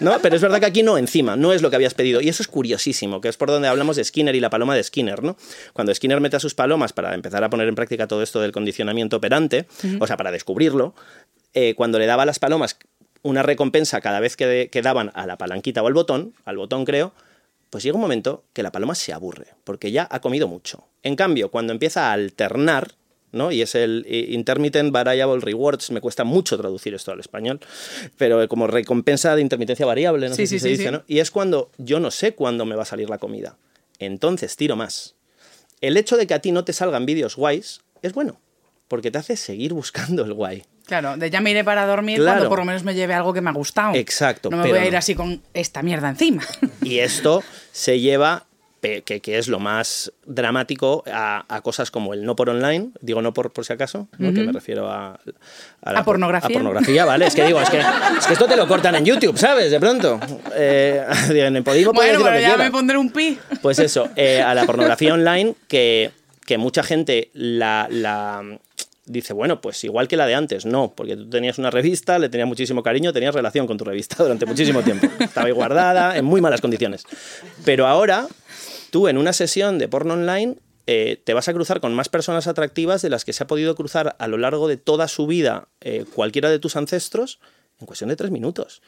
¿No? Pero es verdad que aquí no, encima, no es lo que habías pedido. Y eso es curiosísimo, que es por donde hablamos de Skinner y la paloma de Skinner, ¿no? Cuando Skinner mete a sus palomas para empezar a poner en práctica todo esto del condicionamiento operante, o sea, para descubrirlo, eh, cuando le daba a las palomas una recompensa cada vez que, de- que daban a la palanquita o al botón, al botón creo, pues llega un momento que la paloma se aburre, porque ya ha comido mucho. En cambio, cuando empieza a alternar, ¿no? Y es el eh, Intermittent Variable Rewards, me cuesta mucho traducir esto al español, pero como recompensa de intermitencia variable, no
Sí,
sé si
sí,
se
sí,
dice. ¿no? Y es cuando yo no sé cuándo me va a salir la comida. Entonces tiro más. El hecho de que a ti no te salgan vídeos guays es bueno, porque te hace seguir buscando el guay.
Claro, de ya me iré para dormir
Claro.
cuando por lo menos me lleve algo que me ha gustado.
Exacto,
No me voy a ir
no.
así con esta mierda encima.
Y esto se lleva, que, que es lo más dramático, a, a cosas como el no por online, digo no por, por si acaso, ¿no? que me refiero a... la
¿A pornografía?
A pornografía, ¿vale? Es que digo, es que, es que esto te lo cortan en YouTube, ¿sabes? De pronto. Eh, en el Podimo puedes
bueno,
decir lo
pero
que
ya me pondré un pi.
Pues eso, eh, a la pornografía online que, que mucha gente la, la dice, bueno, pues igual que la de antes, no, porque tú tenías una revista, le tenías muchísimo cariño, tenías relación con tu revista durante muchísimo tiempo. Estaba ahí guardada en muy malas condiciones. Pero ahora, tú en una sesión de porno online eh, te vas a cruzar con más personas atractivas de las que se ha podido cruzar a lo largo de toda su vida eh, cualquiera de tus ancestros en cuestión de tres minutos.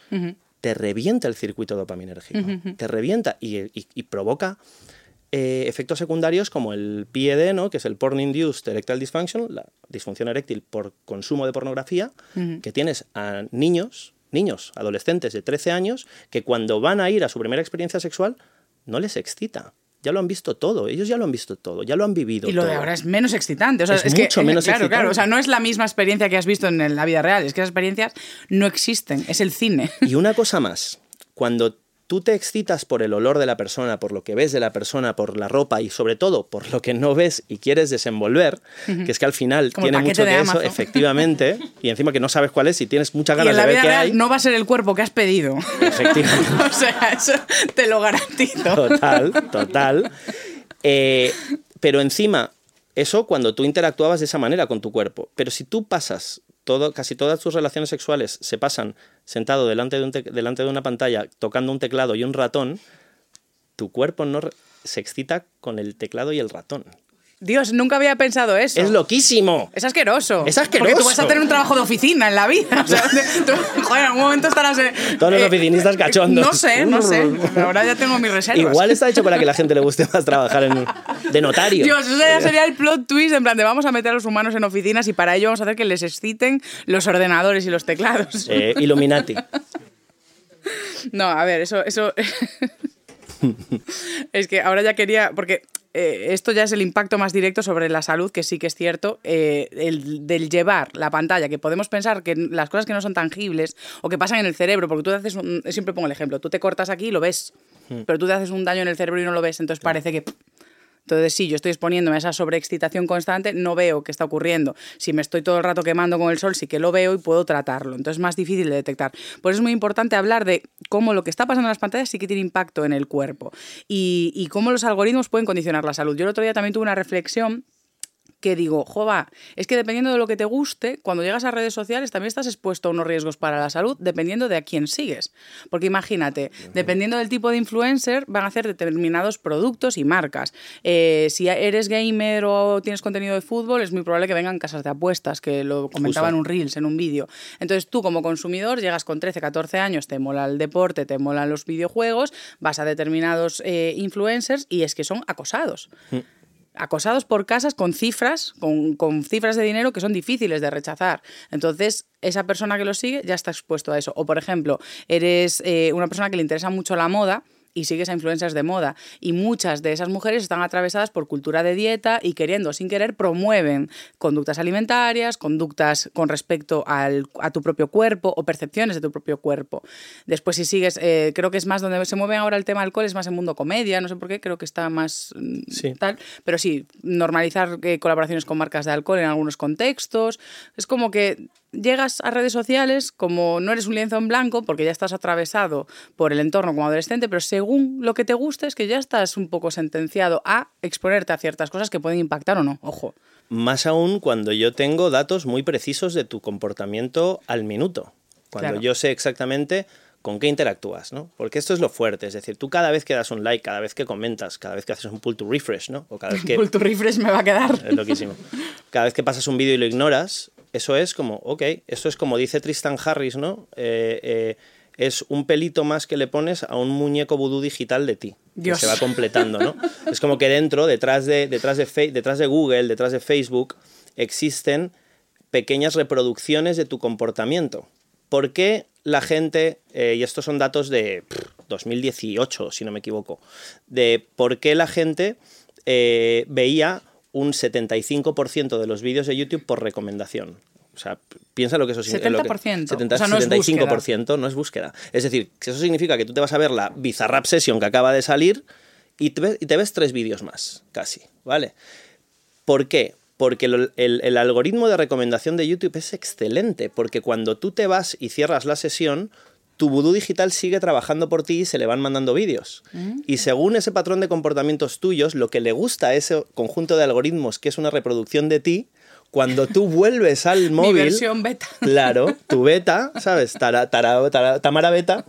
Te revienta el circuito dopaminérgico, te revienta y, y- y provoca eh, efectos secundarios como el PED, ¿no? que es el Porn Induced Erectile Dysfunction, la disfunción eréctil por consumo de pornografía, que tienes a niños, niños, adolescentes de 13 años, que cuando van a ir a su primera experiencia sexual no les excita. Ya lo han visto todo, ellos ya lo han visto todo, ya lo han vivido
Y lo de ahora es menos excitante. O sea,
Es
es, que,
mucho menos
claro,
excitante.
claro. O sea, no es la misma experiencia que has visto en la vida real. Es que esas experiencias no existen. Es el cine.
Y una cosa más, cuando tú te excitas por el olor de la persona, por lo que ves de la persona, por la ropa y sobre todo por lo que no ves y quieres desenvolver, que es que al final
Como
tiene mucho
de
eso, efectivamente, y encima que no sabes cuál es y tienes muchas
Y
ganas de ver
vida
qué
real
hay.
no va a ser el cuerpo que has pedido.
Efectivamente.
o sea, eso te lo garantizo.
Total, total. Eh, pero encima, eso cuando tú interactuabas de esa manera con tu cuerpo. Pero si tú pasas, casi todas tus relaciones sexuales se pasan sentado delante de, delante de una pantalla, tocando un teclado y un ratón, tu cuerpo no se excita con el teclado y el ratón.
Dios, nunca había pensado eso.
Es loquísimo.
Es asqueroso.
Es asqueroso.
Porque tú vas a tener un trabajo de oficina en la vida. O sea, tú- joder, en algún momento estarás. eh,
Todos los
eh,
oficinistas cachondos.
No sé, no sé. Ahora ya tengo mis reservas.
Igual está hecho para que la gente le guste más trabajar en, de notario.
Dios, eso ya sería el plot twist en plan de vamos a meter a los humanos en oficinas y para ello vamos a hacer que les exciten los ordenadores y los teclados.
Eh, Illuminati.
No, a ver, eso, eso. es que ahora ya quería. Porque eh, esto ya es el impacto más directo sobre la salud, que sí que es cierto, eh, el del llevar la pantalla, que podemos pensar que las cosas que no son tangibles o que pasan en el cerebro, porque tú te haces, un, siempre pongo el ejemplo, tú te cortas aquí y lo ves,
Hmm.
pero tú te haces un daño en el cerebro y no lo ves, entonces parece que... Entonces, sí, yo estoy exponiéndome a esa sobreexcitación constante, no veo qué está ocurriendo. Si me estoy todo el rato quemando con el sol, sí que lo veo y puedo tratarlo. Entonces, es más difícil de detectar. Por eso es muy importante hablar de cómo lo que está pasando en las pantallas sí que tiene impacto en el cuerpo y, y cómo los algoritmos pueden condicionar la salud. Yo el otro día también tuve una reflexión que digo, jova, es que dependiendo de lo que te guste, cuando llegas a redes sociales también estás expuesto a unos riesgos para la salud, dependiendo de a quién sigues. Porque imagínate, dependiendo del tipo de influencer, van a hacer determinados productos y marcas. Eh, si eres gamer o tienes contenido de fútbol, es muy probable que vengan casas de apuestas, que lo comentaba en un Reels, en un vídeo. Entonces tú como consumidor llegas con 13, 14 años, te mola el deporte, te molan los videojuegos, vas a determinados eh, influencers y es que son acosados acosados por casas con cifras, con, con, cifras de dinero que son difíciles de rechazar. Entonces, esa persona que lo sigue ya está expuesto a eso. O, por ejemplo, eres eh, una persona que le interesa mucho la moda y sigues a influencers de moda. Y muchas de esas mujeres están atravesadas por cultura de dieta y queriendo, sin querer, promueven conductas alimentarias, conductas con respecto al, a tu propio cuerpo o percepciones de tu propio cuerpo. Después, si sigues, eh, creo que es más donde se mueve ahora el tema alcohol, es más en mundo comedia, no sé por qué, creo que está más
sí.
tal. Pero sí, normalizar eh, colaboraciones con marcas de alcohol en algunos contextos. Es como que llegas a redes sociales como no eres un lienzo en blanco porque ya estás atravesado por el entorno como adolescente, pero según lo que te guste es que ya estás un poco sentenciado a exponerte a ciertas cosas que pueden impactar o no, ojo.
Más aún cuando yo tengo datos muy precisos de tu comportamiento al minuto. Cuando
Claro.
yo sé exactamente con qué interactúas, ¿no? Porque esto es lo fuerte, es decir, tú cada vez que das un like, cada vez que comentas, cada vez que haces un pull to refresh, ¿no? O cada vez que...
Pull to refresh me va a quedar.
Es loquísimo. Cada vez que pasas un vídeo y lo ignoras, eso es como, ok, eso es como dice Tristan Harris, ¿no? Eh, eh, es un pelito más que le pones a un muñeco vudú digital de ti.
Dios.
Que se va completando, ¿no? es como que dentro, detrás de, detrás, de Fe- detrás de Google, detrás de Facebook, existen pequeñas reproducciones de tu comportamiento. ¿Por qué la gente, eh, y estos son datos de pff, 2018, si no me equivoco, de por qué la gente eh, veía un 75% de los vídeos de YouTube por recomendación? O sea, piensa lo que eso significa. lo que-
70%.
70,
O sea, no es
75% no es búsqueda. Es decir, que eso significa que tú te vas a ver la Bizarrap Session que acaba de salir y te ves, y te ves tres vídeos más, casi, ¿vale? ¿Por qué? Porque el algoritmo de recomendación de YouTube es excelente, porque cuando tú te vas y cierras la sesión, tu vudú digital sigue trabajando por ti y se le van mandando vídeos. Y según ese patrón de comportamientos tuyos, lo que le gusta a ese conjunto de algoritmos, que es una reproducción de ti, cuando tú vuelves al
Mi
móvil...
versión beta.
Claro, tu beta, ¿sabes? Tara- tara- tara- Tamara beta.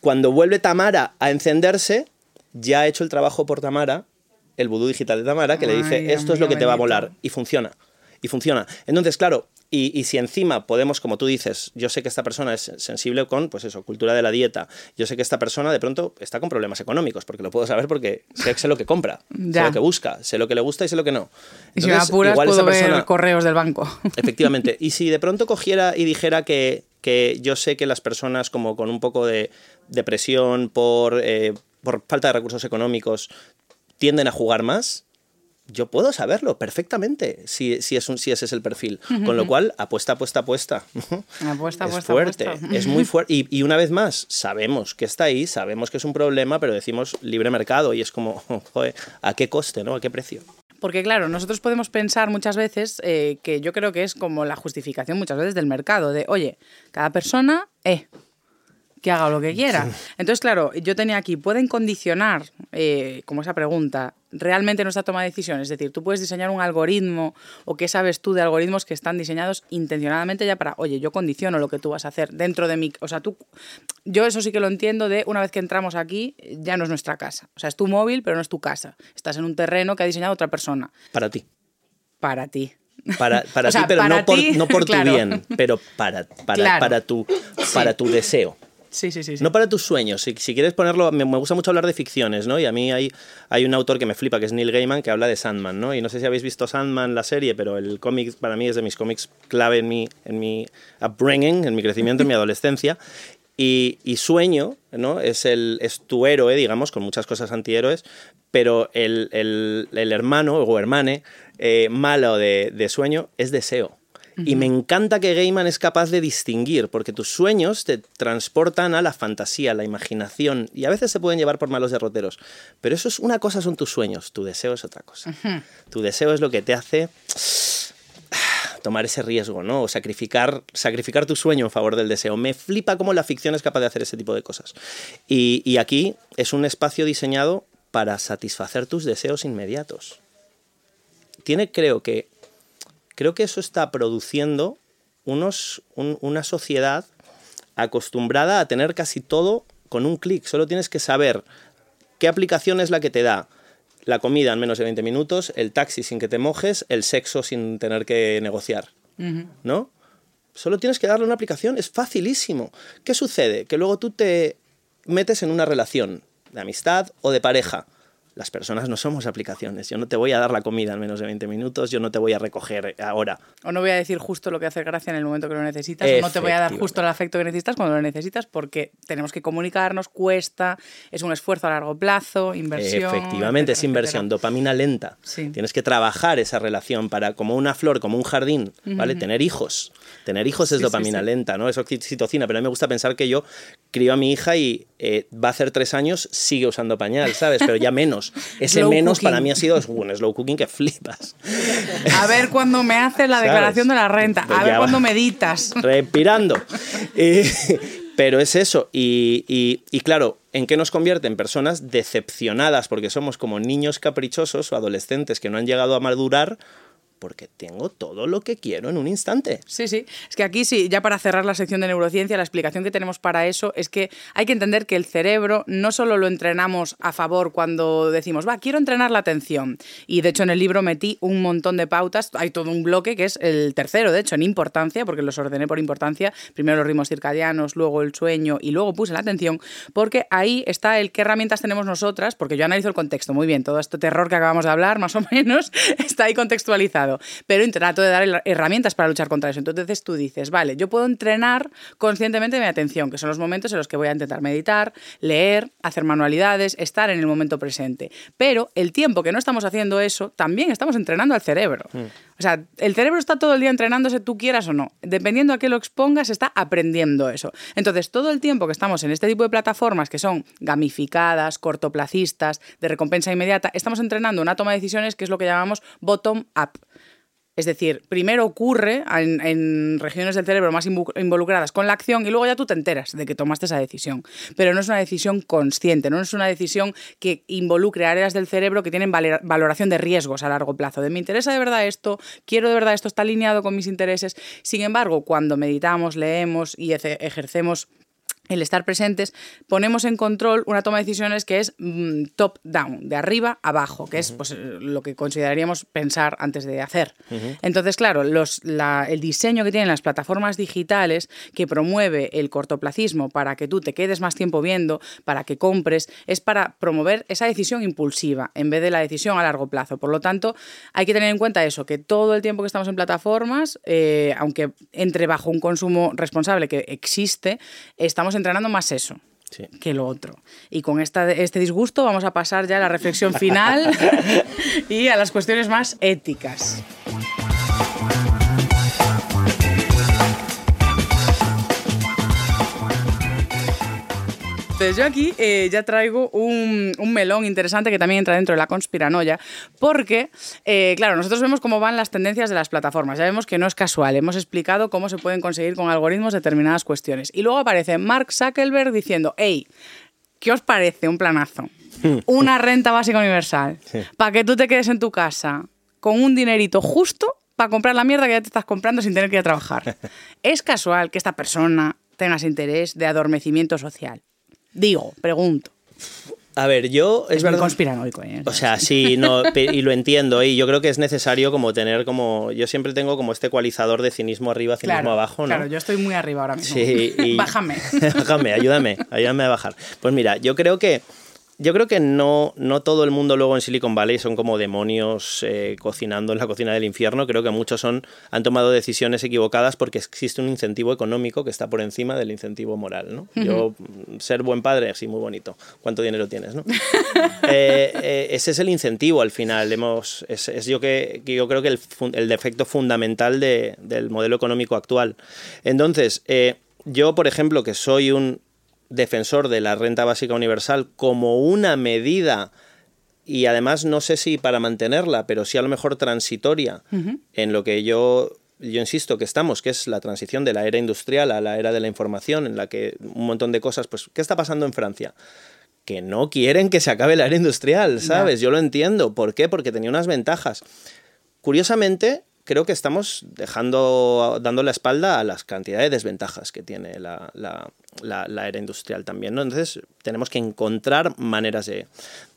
Cuando vuelve Tamara a encenderse, ya ha hecho el trabajo por Tamara, el vudú digital de Tamara, que le dice, esto es lo que te va a volar. Y funciona. Y funciona. Entonces, claro, y, y si encima podemos, como tú dices, yo sé que esta persona es sensible con, pues eso, cultura de la dieta. Yo sé que esta persona de pronto está con problemas económicos, porque lo puedo saber porque sé, sé lo que compra, sé lo que busca, sé lo que le gusta y sé lo que no.
Y si me apuras,
igual
puedo
esa
ver correos del banco.
Efectivamente. Y si de pronto cogiera y dijera que, que yo sé que las personas como con un poco de depresión por, eh, por falta de recursos económicos tienden a jugar más, yo puedo saberlo perfectamente si, si, es un, si ese es el perfil. Con lo cual, apuesta, apuesta, apuesta.
Apuesta,
es
apuesta,
fuerte,
apuesta.
es muy fuerte. Y, y una vez más, sabemos que está ahí, sabemos que es un problema, pero decimos libre mercado y es como, joder, ¿a qué coste, no? ¿A qué precio?
Porque claro, nosotros podemos pensar muchas veces eh, que yo creo que es como la justificación muchas veces del mercado, de, oye, cada persona, eh, que haga lo que quiera. Entonces, claro, yo tenía aquí, ¿pueden condicionar, eh, como esa pregunta, realmente nuestra toma de decisiones? Es decir, tú puedes diseñar un algoritmo o qué sabes tú de algoritmos que están diseñados intencionadamente ya para, oye, yo condiciono lo que tú vas a hacer dentro de mi... O sea, tú... Yo eso sí que lo entiendo de una vez que entramos aquí, ya no es nuestra casa. O sea, es tu móvil, pero no es tu casa. Estás en un terreno que ha diseñado otra persona.
Para ti.
Para ti.
Para, para
O sea,
ti, pero
para
no por, no por
claro.
tu bien, pero para, para,
Claro.
para, tu, para tu deseo.
Sí, sí, sí. sí.
No para tus sueños. Si, si quieres ponerlo, me, me gusta mucho hablar de ficciones, ¿no? Y a mí hay, hay un autor que me flipa, que es Neil Gaiman, que habla de Sandman, ¿no? Y no sé si habéis visto Sandman, la serie, pero el cómic para mí es de mis cómics clave en mi, en mi upbringing, en mi crecimiento, en mi adolescencia. Y, y sueño, ¿no? Es, el, es tu héroe, digamos, con muchas cosas antihéroes, pero el, el, el hermano o hermane eh, malo de, de sueño es deseo. Y me encanta que Gaiman es capaz de distinguir, porque tus sueños te transportan a la fantasía, a la imaginación, y a veces se pueden llevar por malos derroteros. Pero eso es una cosa son tus sueños, tu deseo es otra cosa. Tu deseo es lo que te hace tomar ese riesgo, ¿no? O sacrificar, sacrificar tu sueño en favor del deseo. Me flipa cómo la ficción es capaz de hacer ese tipo de cosas. Y, y aquí es un espacio diseñado para satisfacer tus deseos inmediatos. Tiene, creo que, creo que eso está produciendo unos, un- una sociedad acostumbrada a tener casi todo con un clic. Solo tienes que saber qué aplicación es la que te da la comida en menos de 20 minutos, el taxi sin que te mojes, el sexo sin tener que negociar. ¿No? Solo tienes que darle una aplicación, es facilísimo. ¿Qué sucede? Que luego tú te metes en una relación de amistad o de pareja. Las personas no somos aplicaciones. Yo no te voy a dar la comida en menos de 20 minutos, yo no te voy a recoger ahora.
O no voy a decir justo lo que hace gracia en el momento que lo necesitas, o no te voy a dar justo el afecto que necesitas cuando lo necesitas, porque tenemos que comunicarnos, cuesta, es un esfuerzo a largo plazo, inversión.
Efectivamente, es inversión,
etcétera.
dopamina lenta.
Sí.
Tienes que trabajar esa relación para, como una flor, como un jardín, ¿vale? Tener hijos. Tener hijos es
sí,
dopamina
sí.
lenta, ¿no? Es oxitocina, pero a mí me gusta pensar que yo crío a mi hija y eh, va a hacer tres años, sigue usando pañal, ¿sabes? Pero ya menos. Ese menos
cooking.
para mí ha sido un slow cooking que flipas.
A ver cuándo me haces la
¿Sabes?
declaración de la renta,
Pues
a ver
va.
meditas.
respirando. Eh, pero es eso. Y, y- y claro, ¿en qué nos convierte? En personas decepcionadas porque somos como niños caprichosos o adolescentes que no han llegado a madurar porque tengo todo lo que quiero en un instante.
Sí, sí. Es que aquí sí, ya para cerrar la sección de neurociencia, la explicación que tenemos para eso es que hay que entender que el cerebro no solo lo entrenamos a favor cuando decimos, va, quiero entrenar la atención. Y de hecho en el libro metí un montón de pautas, hay todo un bloque que es el tercero, de hecho, en importancia, porque los ordené por importancia, primero los ritmos circadianos, luego el sueño y luego puse la atención, porque ahí está el qué herramientas tenemos nosotras, porque yo analizo el contexto, muy bien, todo este terror que acabamos de hablar, más o menos, está ahí contextualizado, pero trato de dar her- herramientas para luchar contra eso. Entonces tú dices, vale, yo puedo entrenar conscientemente mi atención, que son los momentos en los que voy a intentar meditar, leer, hacer manualidades, estar en el momento presente. Pero el tiempo que no estamos haciendo eso, también estamos entrenando al cerebro. O sea, el cerebro está todo el día entrenándose, tú quieras o no. Dependiendo a qué lo expongas, está aprendiendo eso. Entonces, todo el tiempo que estamos en este tipo de plataformas que son gamificadas, cortoplacistas, de recompensa inmediata, estamos entrenando una toma de decisiones que es lo que llamamos bottom-up. Es decir, primero ocurre en, regiones del cerebro más involucradas con la acción y luego ya tú te enteras de que tomaste esa decisión. Pero no es una decisión consciente, no es una decisión que involucre áreas del cerebro que tienen valoración de riesgos a largo plazo. De me interesa de verdad esto, quiero de verdad esto, está alineado con mis intereses. Sin embargo, cuando meditamos, leemos y ejercemos el estar presentes, ponemos en control una toma de decisiones que es mm, top-down, de arriba abajo, que es pues, lo que consideraríamos pensar antes de hacer. Entonces, claro, los, la- el diseño que tienen las plataformas digitales que promueve el cortoplacismo para que tú te quedes más tiempo viendo, para que compres, es para promover esa decisión impulsiva en vez de la decisión a largo plazo. Por lo tanto, hay que tener en cuenta eso, que todo el tiempo que estamos en plataformas, eh, aunque entre bajo un consumo responsable que existe, estamos entrenando más eso.
Sí.
que lo otro. Y con esta, este disgusto vamos a pasar ya a la reflexión final y a las cuestiones más éticas. Entonces yo aquí eh, ya traigo un, un melón interesante que también entra dentro de la conspiranoia, porque, eh, claro, nosotros vemos cómo van las tendencias de las plataformas, ya vemos que no es casual, hemos explicado cómo se pueden conseguir con algoritmos determinadas cuestiones. Y luego aparece Mark Zuckerberg diciendo, hey, ¿qué os parece un planazo? Una renta básica universal, para que tú te quedes en tu casa con un dinerito justo para comprar la mierda que ya te estás comprando sin tener que ir a trabajar. ¿Es casual que esta persona tenga ese interés de adormecimiento social? Digo, pregunto.
A ver, yo es,
Es, muy
verdad.
conspiranoico, ¿eh?
O sea, sí, no, y lo entiendo, y yo creo que es necesario como tener como, yo siempre tengo como este ecualizador de cinismo arriba, cinismo
claro,
abajo, ¿no?
Claro, yo estoy muy arriba ahora mismo.
Sí, y-
Bájame.
Bájame, ayúdame, ayúdame a bajar. Pues mira, yo creo que yo creo que no, no todo el mundo luego en Silicon Valley son como demonios eh, cocinando en la cocina del infierno. Creo que muchos son, han tomado decisiones equivocadas porque existe un incentivo económico que está por encima del incentivo moral. ¿no? Yo, ser buen padre, sí, muy bonito. ¿Cuánto dinero tienes? ¿no? Eh, eh, ese es el incentivo al final. Hemos, es, yo, que, yo creo que el, el defecto fundamental de, del modelo económico actual. Entonces, yo, por ejemplo, que soy un defensor de la renta básica universal como una medida y además no sé si para mantenerla, pero sí a lo mejor transitoria en lo que yo yo insisto que estamos, que es la transición de la era industrial a la era de la información, en la que un montón de cosas, pues, ¿qué está pasando en Francia? Que no quieren que se acabe la era industrial, ¿sabes? Yo lo entiendo. ¿Por qué? Porque tenía unas ventajas. Curiosamente, creo que estamos dejando, dando la espalda a las cantidades de desventajas que tiene la, la, la, era industrial también. ¿no? Entonces, tenemos que encontrar maneras de,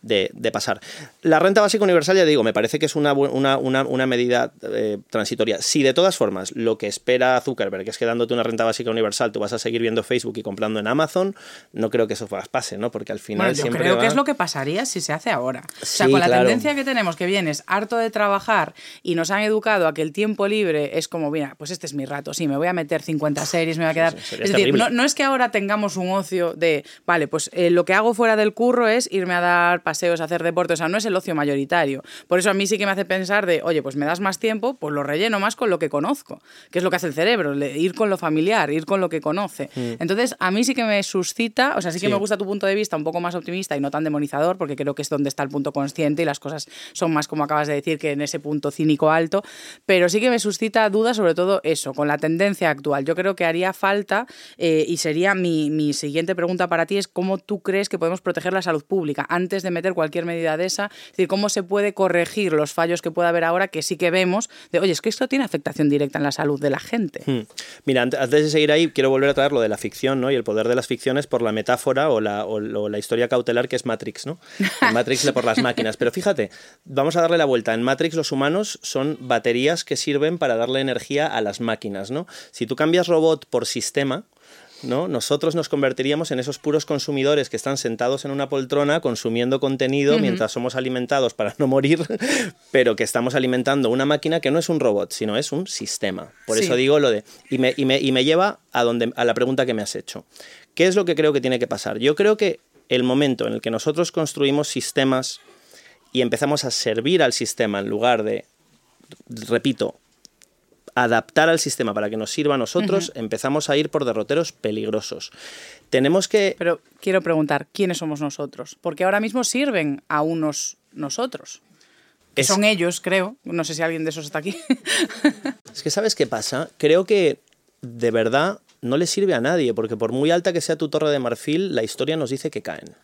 de, pasar. La renta básica universal, ya digo, me parece que es una, una, una, medida eh, transitoria. Si de todas formas lo que espera Zuckerberg es que dándote una renta básica universal tú vas a seguir viendo Facebook y comprando en Amazon, no creo que eso pase, ¿no? Porque al final
yo creo que es lo que pasaría si se hace ahora. o sea, con la tendencia que tenemos, que vienes harto de trabajar y nos han educado a que el tiempo libre es como, mira, pues este es mi rato, sí, me voy a meter 50 series, me voy a quedar... es decir, no, no, es que ahora tengamos un ocio de, vale, pues eh, lo que hago fuera del curro es irme a dar paseos, hacer deporte, o sea, no es el ocio mayoritario. Por eso a mí sí que me hace pensar de, oye, pues me das más tiempo, pues lo relleno más con lo que conozco, que es lo que hace el cerebro, ir con lo familiar, ir con lo que conoce. Mm. Entonces, a mí sí que me suscita, o sea, sí que me gusta tu punto de vista un poco más optimista y no tan demonizador, porque creo que es donde está el punto consciente y las cosas son más, como acabas de decir, que en ese punto cínico alto, pero sí que me suscita dudas sobre todo eso, con la tendencia actual. Yo creo que haría falta, eh, y sería mi, mi siguiente pregunta para ti, es cómo tú crees que podemos proteger la salud pública antes de meter cualquier medida de esa, es decir, cómo se puede corregir los fallos que pueda haber ahora que sí que vemos de, oye, es que esto tiene afectación directa en la salud de la gente. Hmm.
Mira, antes de seguir ahí, quiero volver a traer lo de la ficción ¿no? y el poder de las ficciones por la metáfora o la, o, la historia cautelar que es Matrix, ¿no? Matrix por las máquinas. Pero fíjate, vamos a darle la vuelta. En Matrix los humanos son baterías que sirven para darle energía a las máquinas, ¿no? Si tú cambias robot por sistema, ¿no? Nosotros nos convertiríamos en esos puros consumidores que están sentados en una poltrona consumiendo contenido mientras somos alimentados para no morir, pero que estamos alimentando una máquina que no es un robot, sino es un sistema. Por eso digo lo de... Y me, y me, y me lleva a, donde, a la pregunta que me has hecho. ¿Qué es lo que creo que tiene que pasar? Yo creo que el momento en el que nosotros construimos sistemas y empezamos a servir al sistema en lugar de, repito, adaptar al sistema para que nos sirva a nosotros, empezamos a ir por derroteros peligrosos. Tenemos que...
Pero quiero preguntar, ¿quiénes somos nosotros? Porque ahora mismo sirven a unos nosotros. Que son ellos, creo. No sé si alguien de esos está aquí.
es que ¿sabes qué pasa? Creo que de verdad no le sirve a nadie, porque por muy alta que sea tu torre de marfil, la historia nos dice que caen.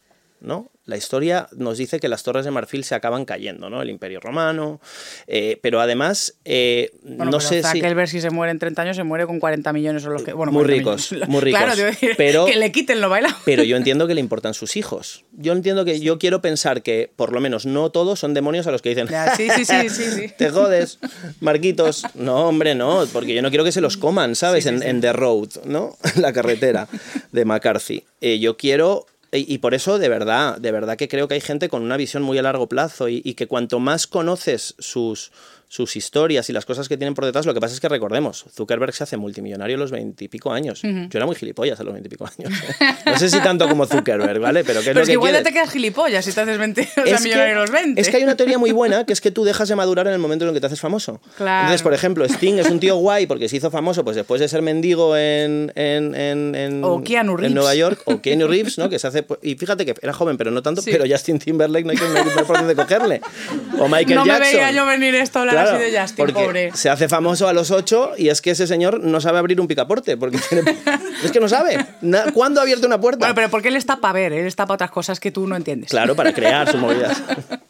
¿No? La historia nos dice que las torres de marfil se acaban cayendo, ¿no? El Imperio Romano, eh, pero además eh, no sé
si... ver si se muere en 30 años, se muere con 40 millones o lo que... Bueno,
muy ricos, muy ricos.
Claro, pero, que le quiten lo bailado.
Pero yo entiendo que le importan sus hijos. Yo entiendo que yo quiero pensar que por lo menos no todos son demonios a los que dicen...
sí, sí, sí, sí,
Te jodes, Marquitos. No, hombre, no, porque yo no quiero que se los coman, ¿sabes? en, en, The Road, ¿no? La carretera de McCarthy. Eh, yo quiero y, por eso, de verdad, de verdad que creo que hay gente con una visión muy a largo plazo y que cuanto más conoces sus, sus historias y las cosas que tienen por detrás. Lo que pasa es que recordemos, Zuckerberg se hace multimillonario a los veintipico años. Yo era muy gilipollas a los veintipico años. ¿eh? No sé si tanto como Zuckerberg, ¿vale? Pero, ¿qué es
Pero
es que,
igual te quedas gilipollas si te haces 20, o sea, millonario a los 20.
Es que hay una teoría muy buena que es que tú dejas de madurar en el momento en el que te haces famoso. Entonces, por ejemplo, Sting es un tío guay porque se hizo famoso pues después de ser mendigo en, en, en, en, Nueva York, o Keanu Reeves, ¿no? Que se hace, y fíjate que era joven, pero no tanto, pero Justin Timberlake no hay que por dónde cogerle. O Michael
no
Jackson. No me
veía yo venir esto Justin,
se hace famoso a los ocho y es que ese señor no sabe abrir un picaporte. Porque es que no sabe. ¿Cuándo ha abierto una puerta?
Bueno, pero porque él está para ver, él está para otras cosas que tú no entiendes.
Claro, para crear sus movidas.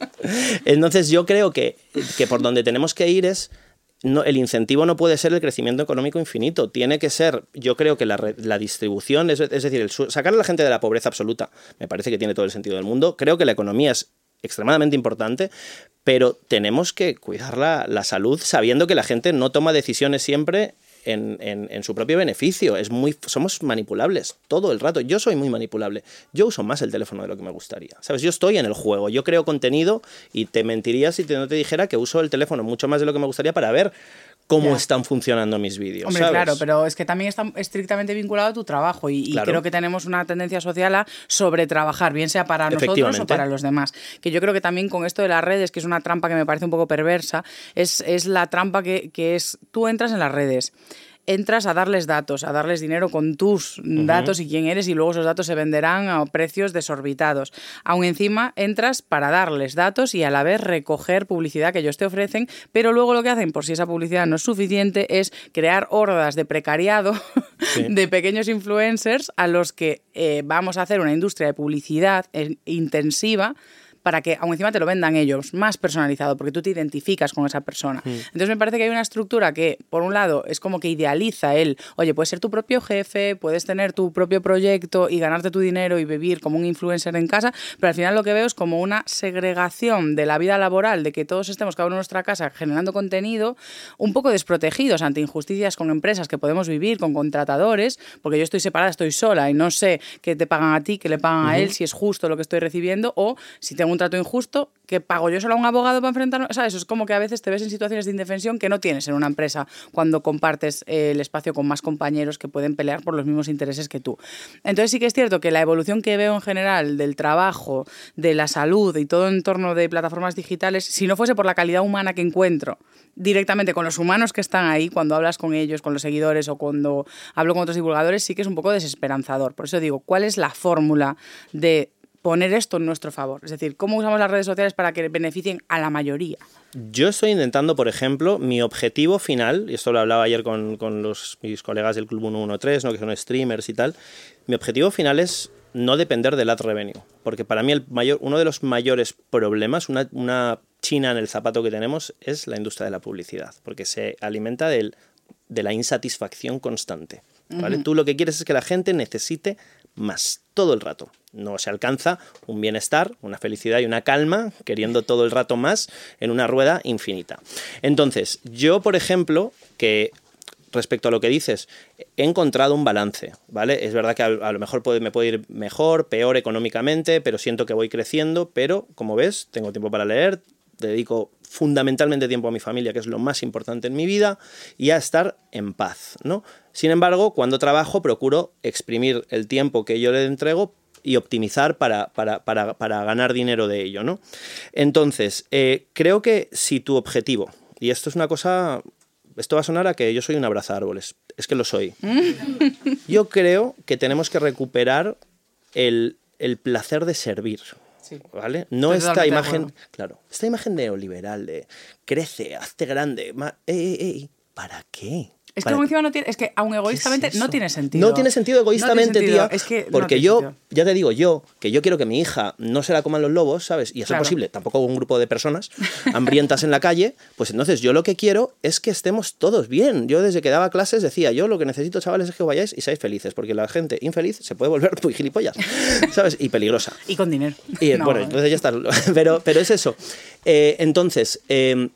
Entonces yo creo que, que por donde tenemos que ir es... No, el incentivo no puede ser el crecimiento económico infinito. Tiene que ser, yo creo que la, la distribución, es, es decir, el, sacar a la gente de la pobreza absoluta, me parece que tiene todo el sentido del mundo. Creo que la economía es extremadamente importante, pero tenemos que cuidar la, salud sabiendo que la gente no toma decisiones siempre en, en- en su propio beneficio. Es muy, somos manipulables todo el rato. Yo soy muy manipulable. Yo uso más el teléfono de lo que me gustaría. ¿Sabes? Yo estoy en el juego. Yo creo contenido y te mentiría si te- no te dijera que uso el teléfono mucho más de lo que me gustaría para ver cómo están funcionando mis vídeos.
Hombre,
¿sabes?
claro, pero es que también está estrictamente vinculado a tu trabajo y, creo que tenemos una tendencia social a sobretrabajar, bien sea para nosotros o para los demás. Que yo creo que también con esto de las redes, que es una trampa que me parece un poco perversa, es, es la trampa que, que es, tú entras en las redes. Entras a darles datos, a darles dinero con tus datos y quién eres, y luego esos datos se venderán a precios desorbitados. Aún encima entras para darles datos y a la vez recoger publicidad que ellos te ofrecen, pero luego lo que hacen, por si esa publicidad no es suficiente, es crear hordas de precariado de pequeños influencers a los que eh, vamos a hacer una industria de publicidad eh, intensiva para que aún encima te lo vendan ellos, más personalizado, porque tú te identificas con esa persona. Entonces me parece que hay una estructura que, por un lado, es como que idealiza el, oye, puedes ser tu propio jefe, puedes tener tu propio proyecto y ganarte tu dinero y vivir como un influencer en casa, pero al final lo que veo es como una segregación de la vida laboral, de que todos estemos cada uno en nuestra casa generando contenido, un poco desprotegidos ante injusticias con empresas que podemos vivir, con contratadores, porque yo estoy separada, estoy sola y no sé qué te pagan a ti, qué le pagan a él, si es justo lo que estoy recibiendo o si tengo un trato injusto, que pago yo solo a un abogado para enfrentarme. ¿Sabes? Es como que a veces te ves en situaciones de indefensión que no tienes en una empresa cuando compartes eh, el espacio con más compañeros que pueden pelear por los mismos intereses que tú. Entonces sí que es cierto que la evolución que veo en general del trabajo, de la salud y todo en torno de plataformas digitales, si no fuese por la calidad humana que encuentro directamente con los humanos que están ahí, cuando hablas con ellos, con los seguidores o cuando hablo con otros divulgadores, sí que es un poco desesperanzador. Por eso digo, ¿cuál es la fórmula de poner esto en nuestro favor? Es decir, ¿cómo usamos las redes sociales para que beneficien a la mayoría?
Yo estoy intentando, por ejemplo, mi objetivo final, y esto lo hablaba ayer con, con los, mis colegas del Club 113, ¿no? que son streamers y tal, mi objetivo final es no depender del ad revenue, porque para mí el mayor, uno de los mayores problemas, una, una china en el zapato que tenemos, es la industria de la publicidad, porque se alimenta del, de la insatisfacción constante. ¿vale? Tú lo que quieres es que la gente necesite más todo el rato. No se alcanza un bienestar, una felicidad y una calma queriendo todo el rato más en una rueda infinita. Entonces, yo, por ejemplo, que respecto a lo que dices, he encontrado un balance, ¿vale? Es verdad que a, lo mejor me puede ir mejor, peor económicamente, pero siento que voy creciendo, pero como ves, tengo tiempo para leer, dedico fundamentalmente tiempo a mi familia, que es lo más importante en mi vida, y a estar en paz, ¿no? Sin embargo, cuando trabajo procuro exprimir el tiempo que yo le entrego y optimizar para, para, para, para ganar dinero de ello, ¿no? Entonces, eh, creo que si tu objetivo, y esto es una cosa, esto va a sonar a que yo soy un abraza árboles, es que lo soy. Yo creo que tenemos que recuperar el, el placer de servir.
Sí.
¿Vale? No esta imagen, claro, esta imagen neoliberal de crece, hazte grande, ma- ey, ey, ey, ¿para qué?
Es que
¿Para
aún encima no tiene, es que aún egoístamente
¿Qué es
no tiene sentido.
No tiene sentido
No tiene
egoístamente,
sentido.
tía.
Es que no
porque yo,
sentido.
ya te digo, yo, que yo quiero que mi hija no se la coman los lobos, ¿sabes? Y eso
Claro.
es posible, tampoco un grupo de personas hambrientas en la calle, pues entonces yo lo que quiero es que estemos todos bien. Yo desde que daba clases decía, yo lo que necesito, chavales, es que vayáis y seáis felices, porque la gente infeliz se puede volver muy gilipollas, ¿sabes? Y peligrosa.
Y con dinero.
Y
No,
bueno, entonces ya está. Pero, pero es eso. Eh, entonces, eh,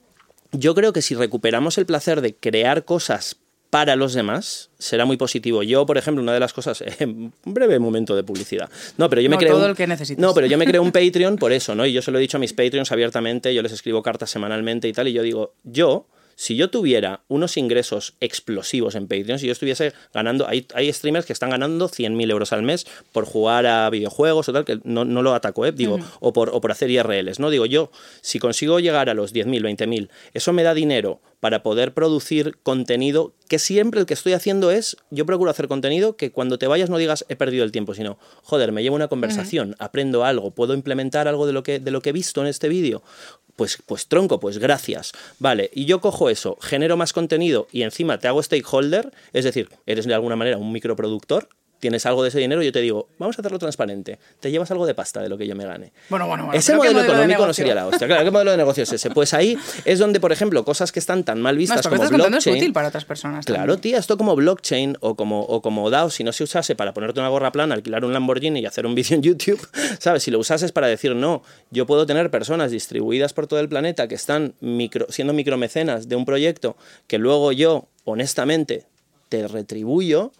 yo creo que si recuperamos el placer de crear cosas para los demás, será muy positivo. Yo, por ejemplo, una de las cosas, eh, un breve momento de publicidad. No, pero yo me creo.
todo
un-
el que necesites.
No, pero yo me creo un Patreon por eso, ¿no? Y yo se lo he dicho a mis Patreons abiertamente, yo les escribo cartas semanalmente y tal, y yo digo, yo. Si yo tuviera unos ingresos explosivos en Patreon, si yo estuviese ganando, hay, hay streamers que están ganando 100.000 euros al mes por jugar a videojuegos o tal, que no, no lo ataco, ¿eh? digo, o, por, o por hacer IRLs, ¿no? Digo, yo, si consigo llegar a los 10.000, 20.000, eso me da dinero para poder producir contenido que siempre el que estoy haciendo es, yo procuro hacer contenido que cuando te vayas no digas he perdido el tiempo, sino, joder, me llevo una conversación, aprendo algo, puedo implementar algo de lo que, de lo que he visto en este vídeo. Pues, pues tronco, pues gracias. Vale, y yo cojo eso, genero más contenido y encima te hago stakeholder, es decir, eres de alguna manera un microproductor, tienes algo de ese dinero y yo te digo, vamos a hacerlo transparente, te llevas algo de pasta de lo que yo me gane.
Bueno, bueno, bueno.
Ese
pero ¿qué
modelo,
de
económico no sería la hostia. Claro, ¿qué modelo de negocio es ese? Pues ahí es donde, por ejemplo, cosas que están tan mal
No,
vistas
que
como
es útil para otras personas.
Claro,
también.
tía, esto como blockchain o como, o como DAO, si no se usase para ponerte una gorra plana, alquilar un Lamborghini y hacer un vídeo en YouTube, ¿sabes? Si lo usases para decir, no, yo puedo tener personas distribuidas por todo el planeta que están micro, siendo micromecenas de un proyecto que luego yo, honestamente, te retribuyo,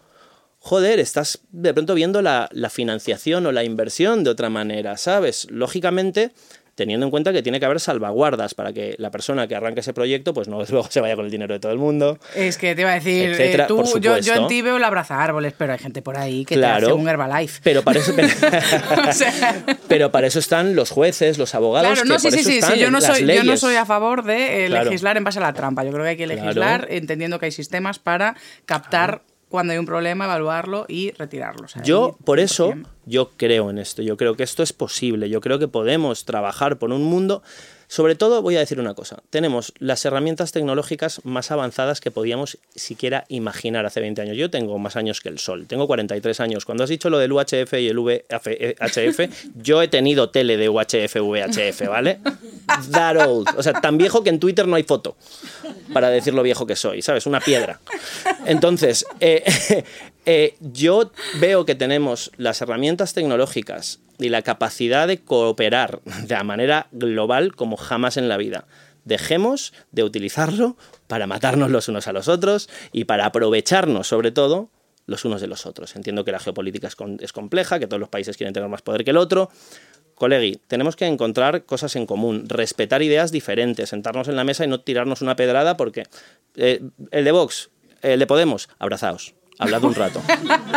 joder, estás de pronto viendo la, la financiación o la inversión de otra manera, ¿sabes? Lógicamente teniendo en cuenta que tiene que haber salvaguardas para que la persona que arranque ese proyecto pues no luego se vaya con el dinero de todo el mundo.
Es que te iba a decir,
etcétera,
eh, tú,
por
yo, yo en ti veo el abraza árboles, pero hay gente por ahí que
Claro.
te hace un Herbalife.
Pero para eso, pero,
O sea,
pero para eso están los jueces, los abogados.
Claro,
que
no, sí,
por
sí,
eso
sí, yo no soy, yo no
leyes.
soy a favor de eh,
Claro.
legislar en base a la trampa. Yo creo que hay que
Claro.
legislar entendiendo que hay sistemas para captar cuando hay un problema, evaluarlo y retirarlo. O sea,
Yo, por eso,
100%.
yo creo en esto. Yo creo que esto es posible. Yo creo que podemos trabajar por un mundo. Sobre todo, voy a decir una cosa. Tenemos las herramientas tecnológicas más avanzadas que podíamos siquiera imaginar hace 20 años. Yo tengo más años que el sol. Tengo 43 años. Cuando has dicho lo del UHF y el VHF, yo he tenido tele de UHF, VHF, ¿vale? That old. O sea, tan viejo que en Twitter no hay foto. Para decir lo viejo que soy, ¿sabes? Una piedra. Entonces, eh, eh, yo veo que tenemos las herramientas tecnológicas y la capacidad de cooperar de la manera global como jamás en la vida. Dejemos de utilizarlo para matarnos los unos a los otros y para aprovecharnos, sobre todo, los unos de los otros. Entiendo que la geopolítica es, compleja, que todos los países quieren tener más poder que el otro. Colegi, tenemos que encontrar cosas en común, respetar ideas diferentes, sentarnos en la mesa y no tirarnos una pedrada porque eh, el de Vox, el de Podemos, abrazaos. Hablad un rato.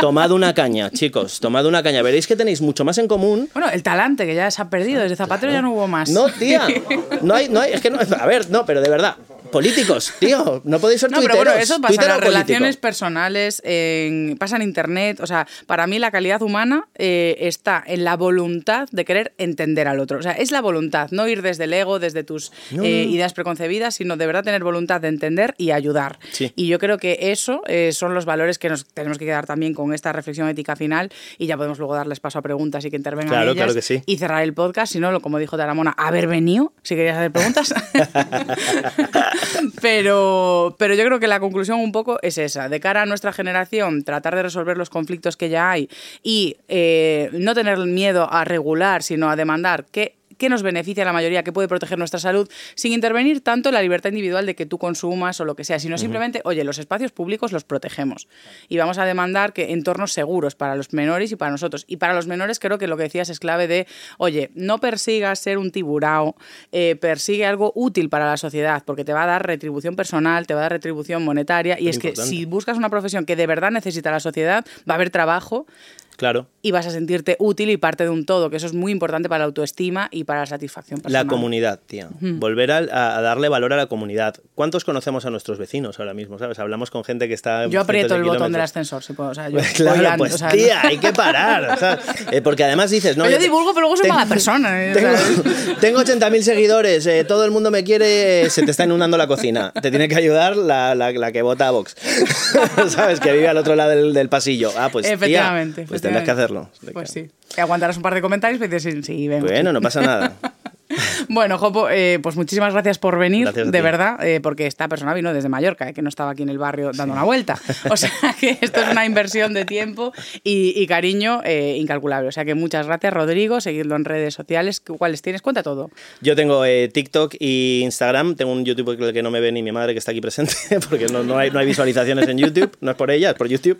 Tomad una caña, chicos, tomad una caña. Veréis que tenéis mucho más en común.
Bueno, el talante que ya se ha perdido, desde Zapatero ya no hubo más.
No, tía. No hay, no hay, es que no, a ver, no, pero de verdad. Políticos, tío, no podéis ser
No, pero bueno, eso pasa en las relaciones personales, en- pasa en internet. O sea, para mí la calidad humana eh, está en la voluntad de querer entender al otro. O sea, es la voluntad, no ir desde el ego, desde tus eh, ideas preconcebidas, sino de verdad tener voluntad de entender y ayudar.
Sí.
Y yo creo que eso eh, son los valores que nos tenemos que quedar también con esta reflexión ética final y ya podemos luego darles paso a preguntas y que intervengan
Claro,
ellas
claro que sí.
y cerrar el podcast. Si no, como dijo Taramona, haber venido, si querías hacer preguntas. pero, pero yo creo que la conclusión un poco es esa. De cara a nuestra generación, tratar de resolver los conflictos que ya hay y eh, no tener miedo a regular, sino a demandar que que nos beneficia a la mayoría, que puede proteger nuestra salud, sin intervenir tanto en la libertad individual de que tú consumas o lo que sea, sino simplemente, oye, los espacios públicos los protegemos. Y vamos a demandar que entornos seguros para los menores y para nosotros. Y para los menores creo que lo que decías es clave de, oye, no persigas ser un tiburao, eh, persigue algo útil para la sociedad, porque te va a dar retribución personal, te va a dar retribución monetaria, y es que si buscas una profesión que de verdad necesita la sociedad, va a haber trabajo
Claro.
y vas a sentirte útil y parte de un todo, que eso es muy importante para la autoestima y para la satisfacción personal.
La comunidad, tía. Volver a, a darle valor a la comunidad. ¿Cuántos conocemos a nuestros vecinos ahora mismo? ¿Sabes? Hablamos con gente que está.
Yo aprieto el botón del ascensor, si puedo. O sea, yo
Claro,
voy
pues
o sea,
tía, hay que parar. o sea, eh, porque además dices, no.
Pero yo divulgo, pero luego soy
tengo-
mala persona, eh,
Tengo, tengo 80.000 seguidores, eh, todo el mundo me quiere, se te está inundando la cocina. Te tiene que ayudar la, la- la que vota a Vox. ¿Sabes? Que vive al otro lado del, del pasillo. Ah, pues tía,
Efectivamente.
Tendrás que hacerlo.
Pues sí. Y aguantarás un par de comentarios y dices, sí, venga.
Bueno, no pasa nada.
Bueno, Jopo, eh, pues muchísimas gracias por venir,
Gracias
de verdad, eh, porque esta persona vino desde Mallorca, eh, que no estaba aquí en el barrio dando una vuelta. O sea que esto es una inversión de tiempo y, y cariño eh, incalculable. O sea que muchas gracias, Rodrigo. Seguidlo en redes sociales. ¿Cuáles tienes? Cuenta todo.
Yo tengo TikTok y Instagram. Tengo un YouTube que- que no me ve ni mi madre que está aquí presente, porque no, no hay, no hay visualizaciones en YouTube. No es por ella, es por YouTube.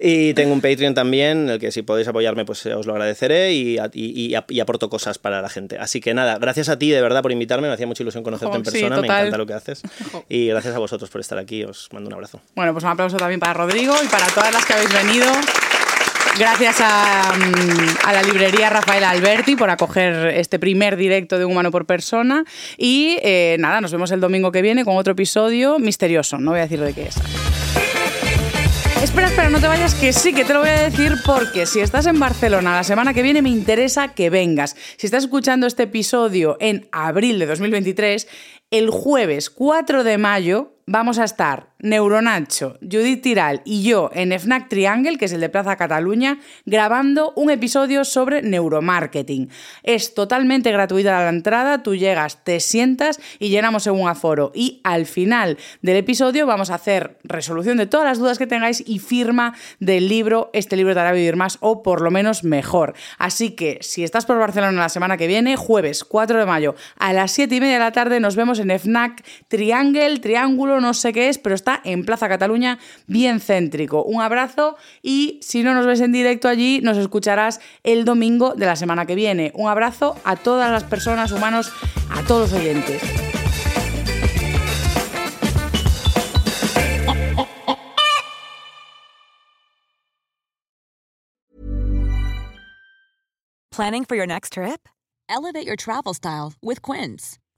Y tengo un Patreon también, el que si podéis apoyarme, pues os lo agradeceré y, y aporto cosas para la gente. Así que nada, gracias a ti de verdad por invitarme. Me hacía mucha ilusión conocerte
Jo,
en
sí,
persona. me
total.
encanta lo que haces. Y gracias a vosotros por estar aquí. Os mando un abrazo.
Bueno, pues un aplauso también para Rodrigo y para todas las que habéis venido. Gracias a, mm, a la librería Rafael Alberti por acoger este primer directo de Un Humano por Persona. Y eh, nada, nos vemos el domingo que viene con otro episodio misterioso. No voy a decir de qué es. Espera, espera, no te vayas, que sí, que te lo voy a decir porque si estás en Barcelona la semana que viene me interesa que vengas. Si estás escuchando este episodio en abril de 2023, el jueves 4 de mayo vamos a estar Neuronacho, Judith Tiral y yo en FNAC Triangle, que es el de Plaza Cataluña, grabando un episodio sobre neuromarketing. Es totalmente gratuita la entrada, tú llegas, te sientas y llenamos en un aforo. Y al final del episodio vamos a hacer resolución de todas las dudas que tengáis y firma del libro Este libro te hará vivir más o por lo menos mejor. Así que si estás por Barcelona la semana que viene, jueves 4 de mayo a las 7 y media de la tarde, nos vemos en FNAC Triangle, Triángulo, no sé qué es, pero está en Plaza Cataluña, bien céntrico. Un abrazo y si no nos ves en directo allí, nos escucharás el domingo de la semana que viene. Un abrazo a todas las personas, humanos, a todos los oyentes.
Planning for your next trip?
Elevate your travel style with Quince.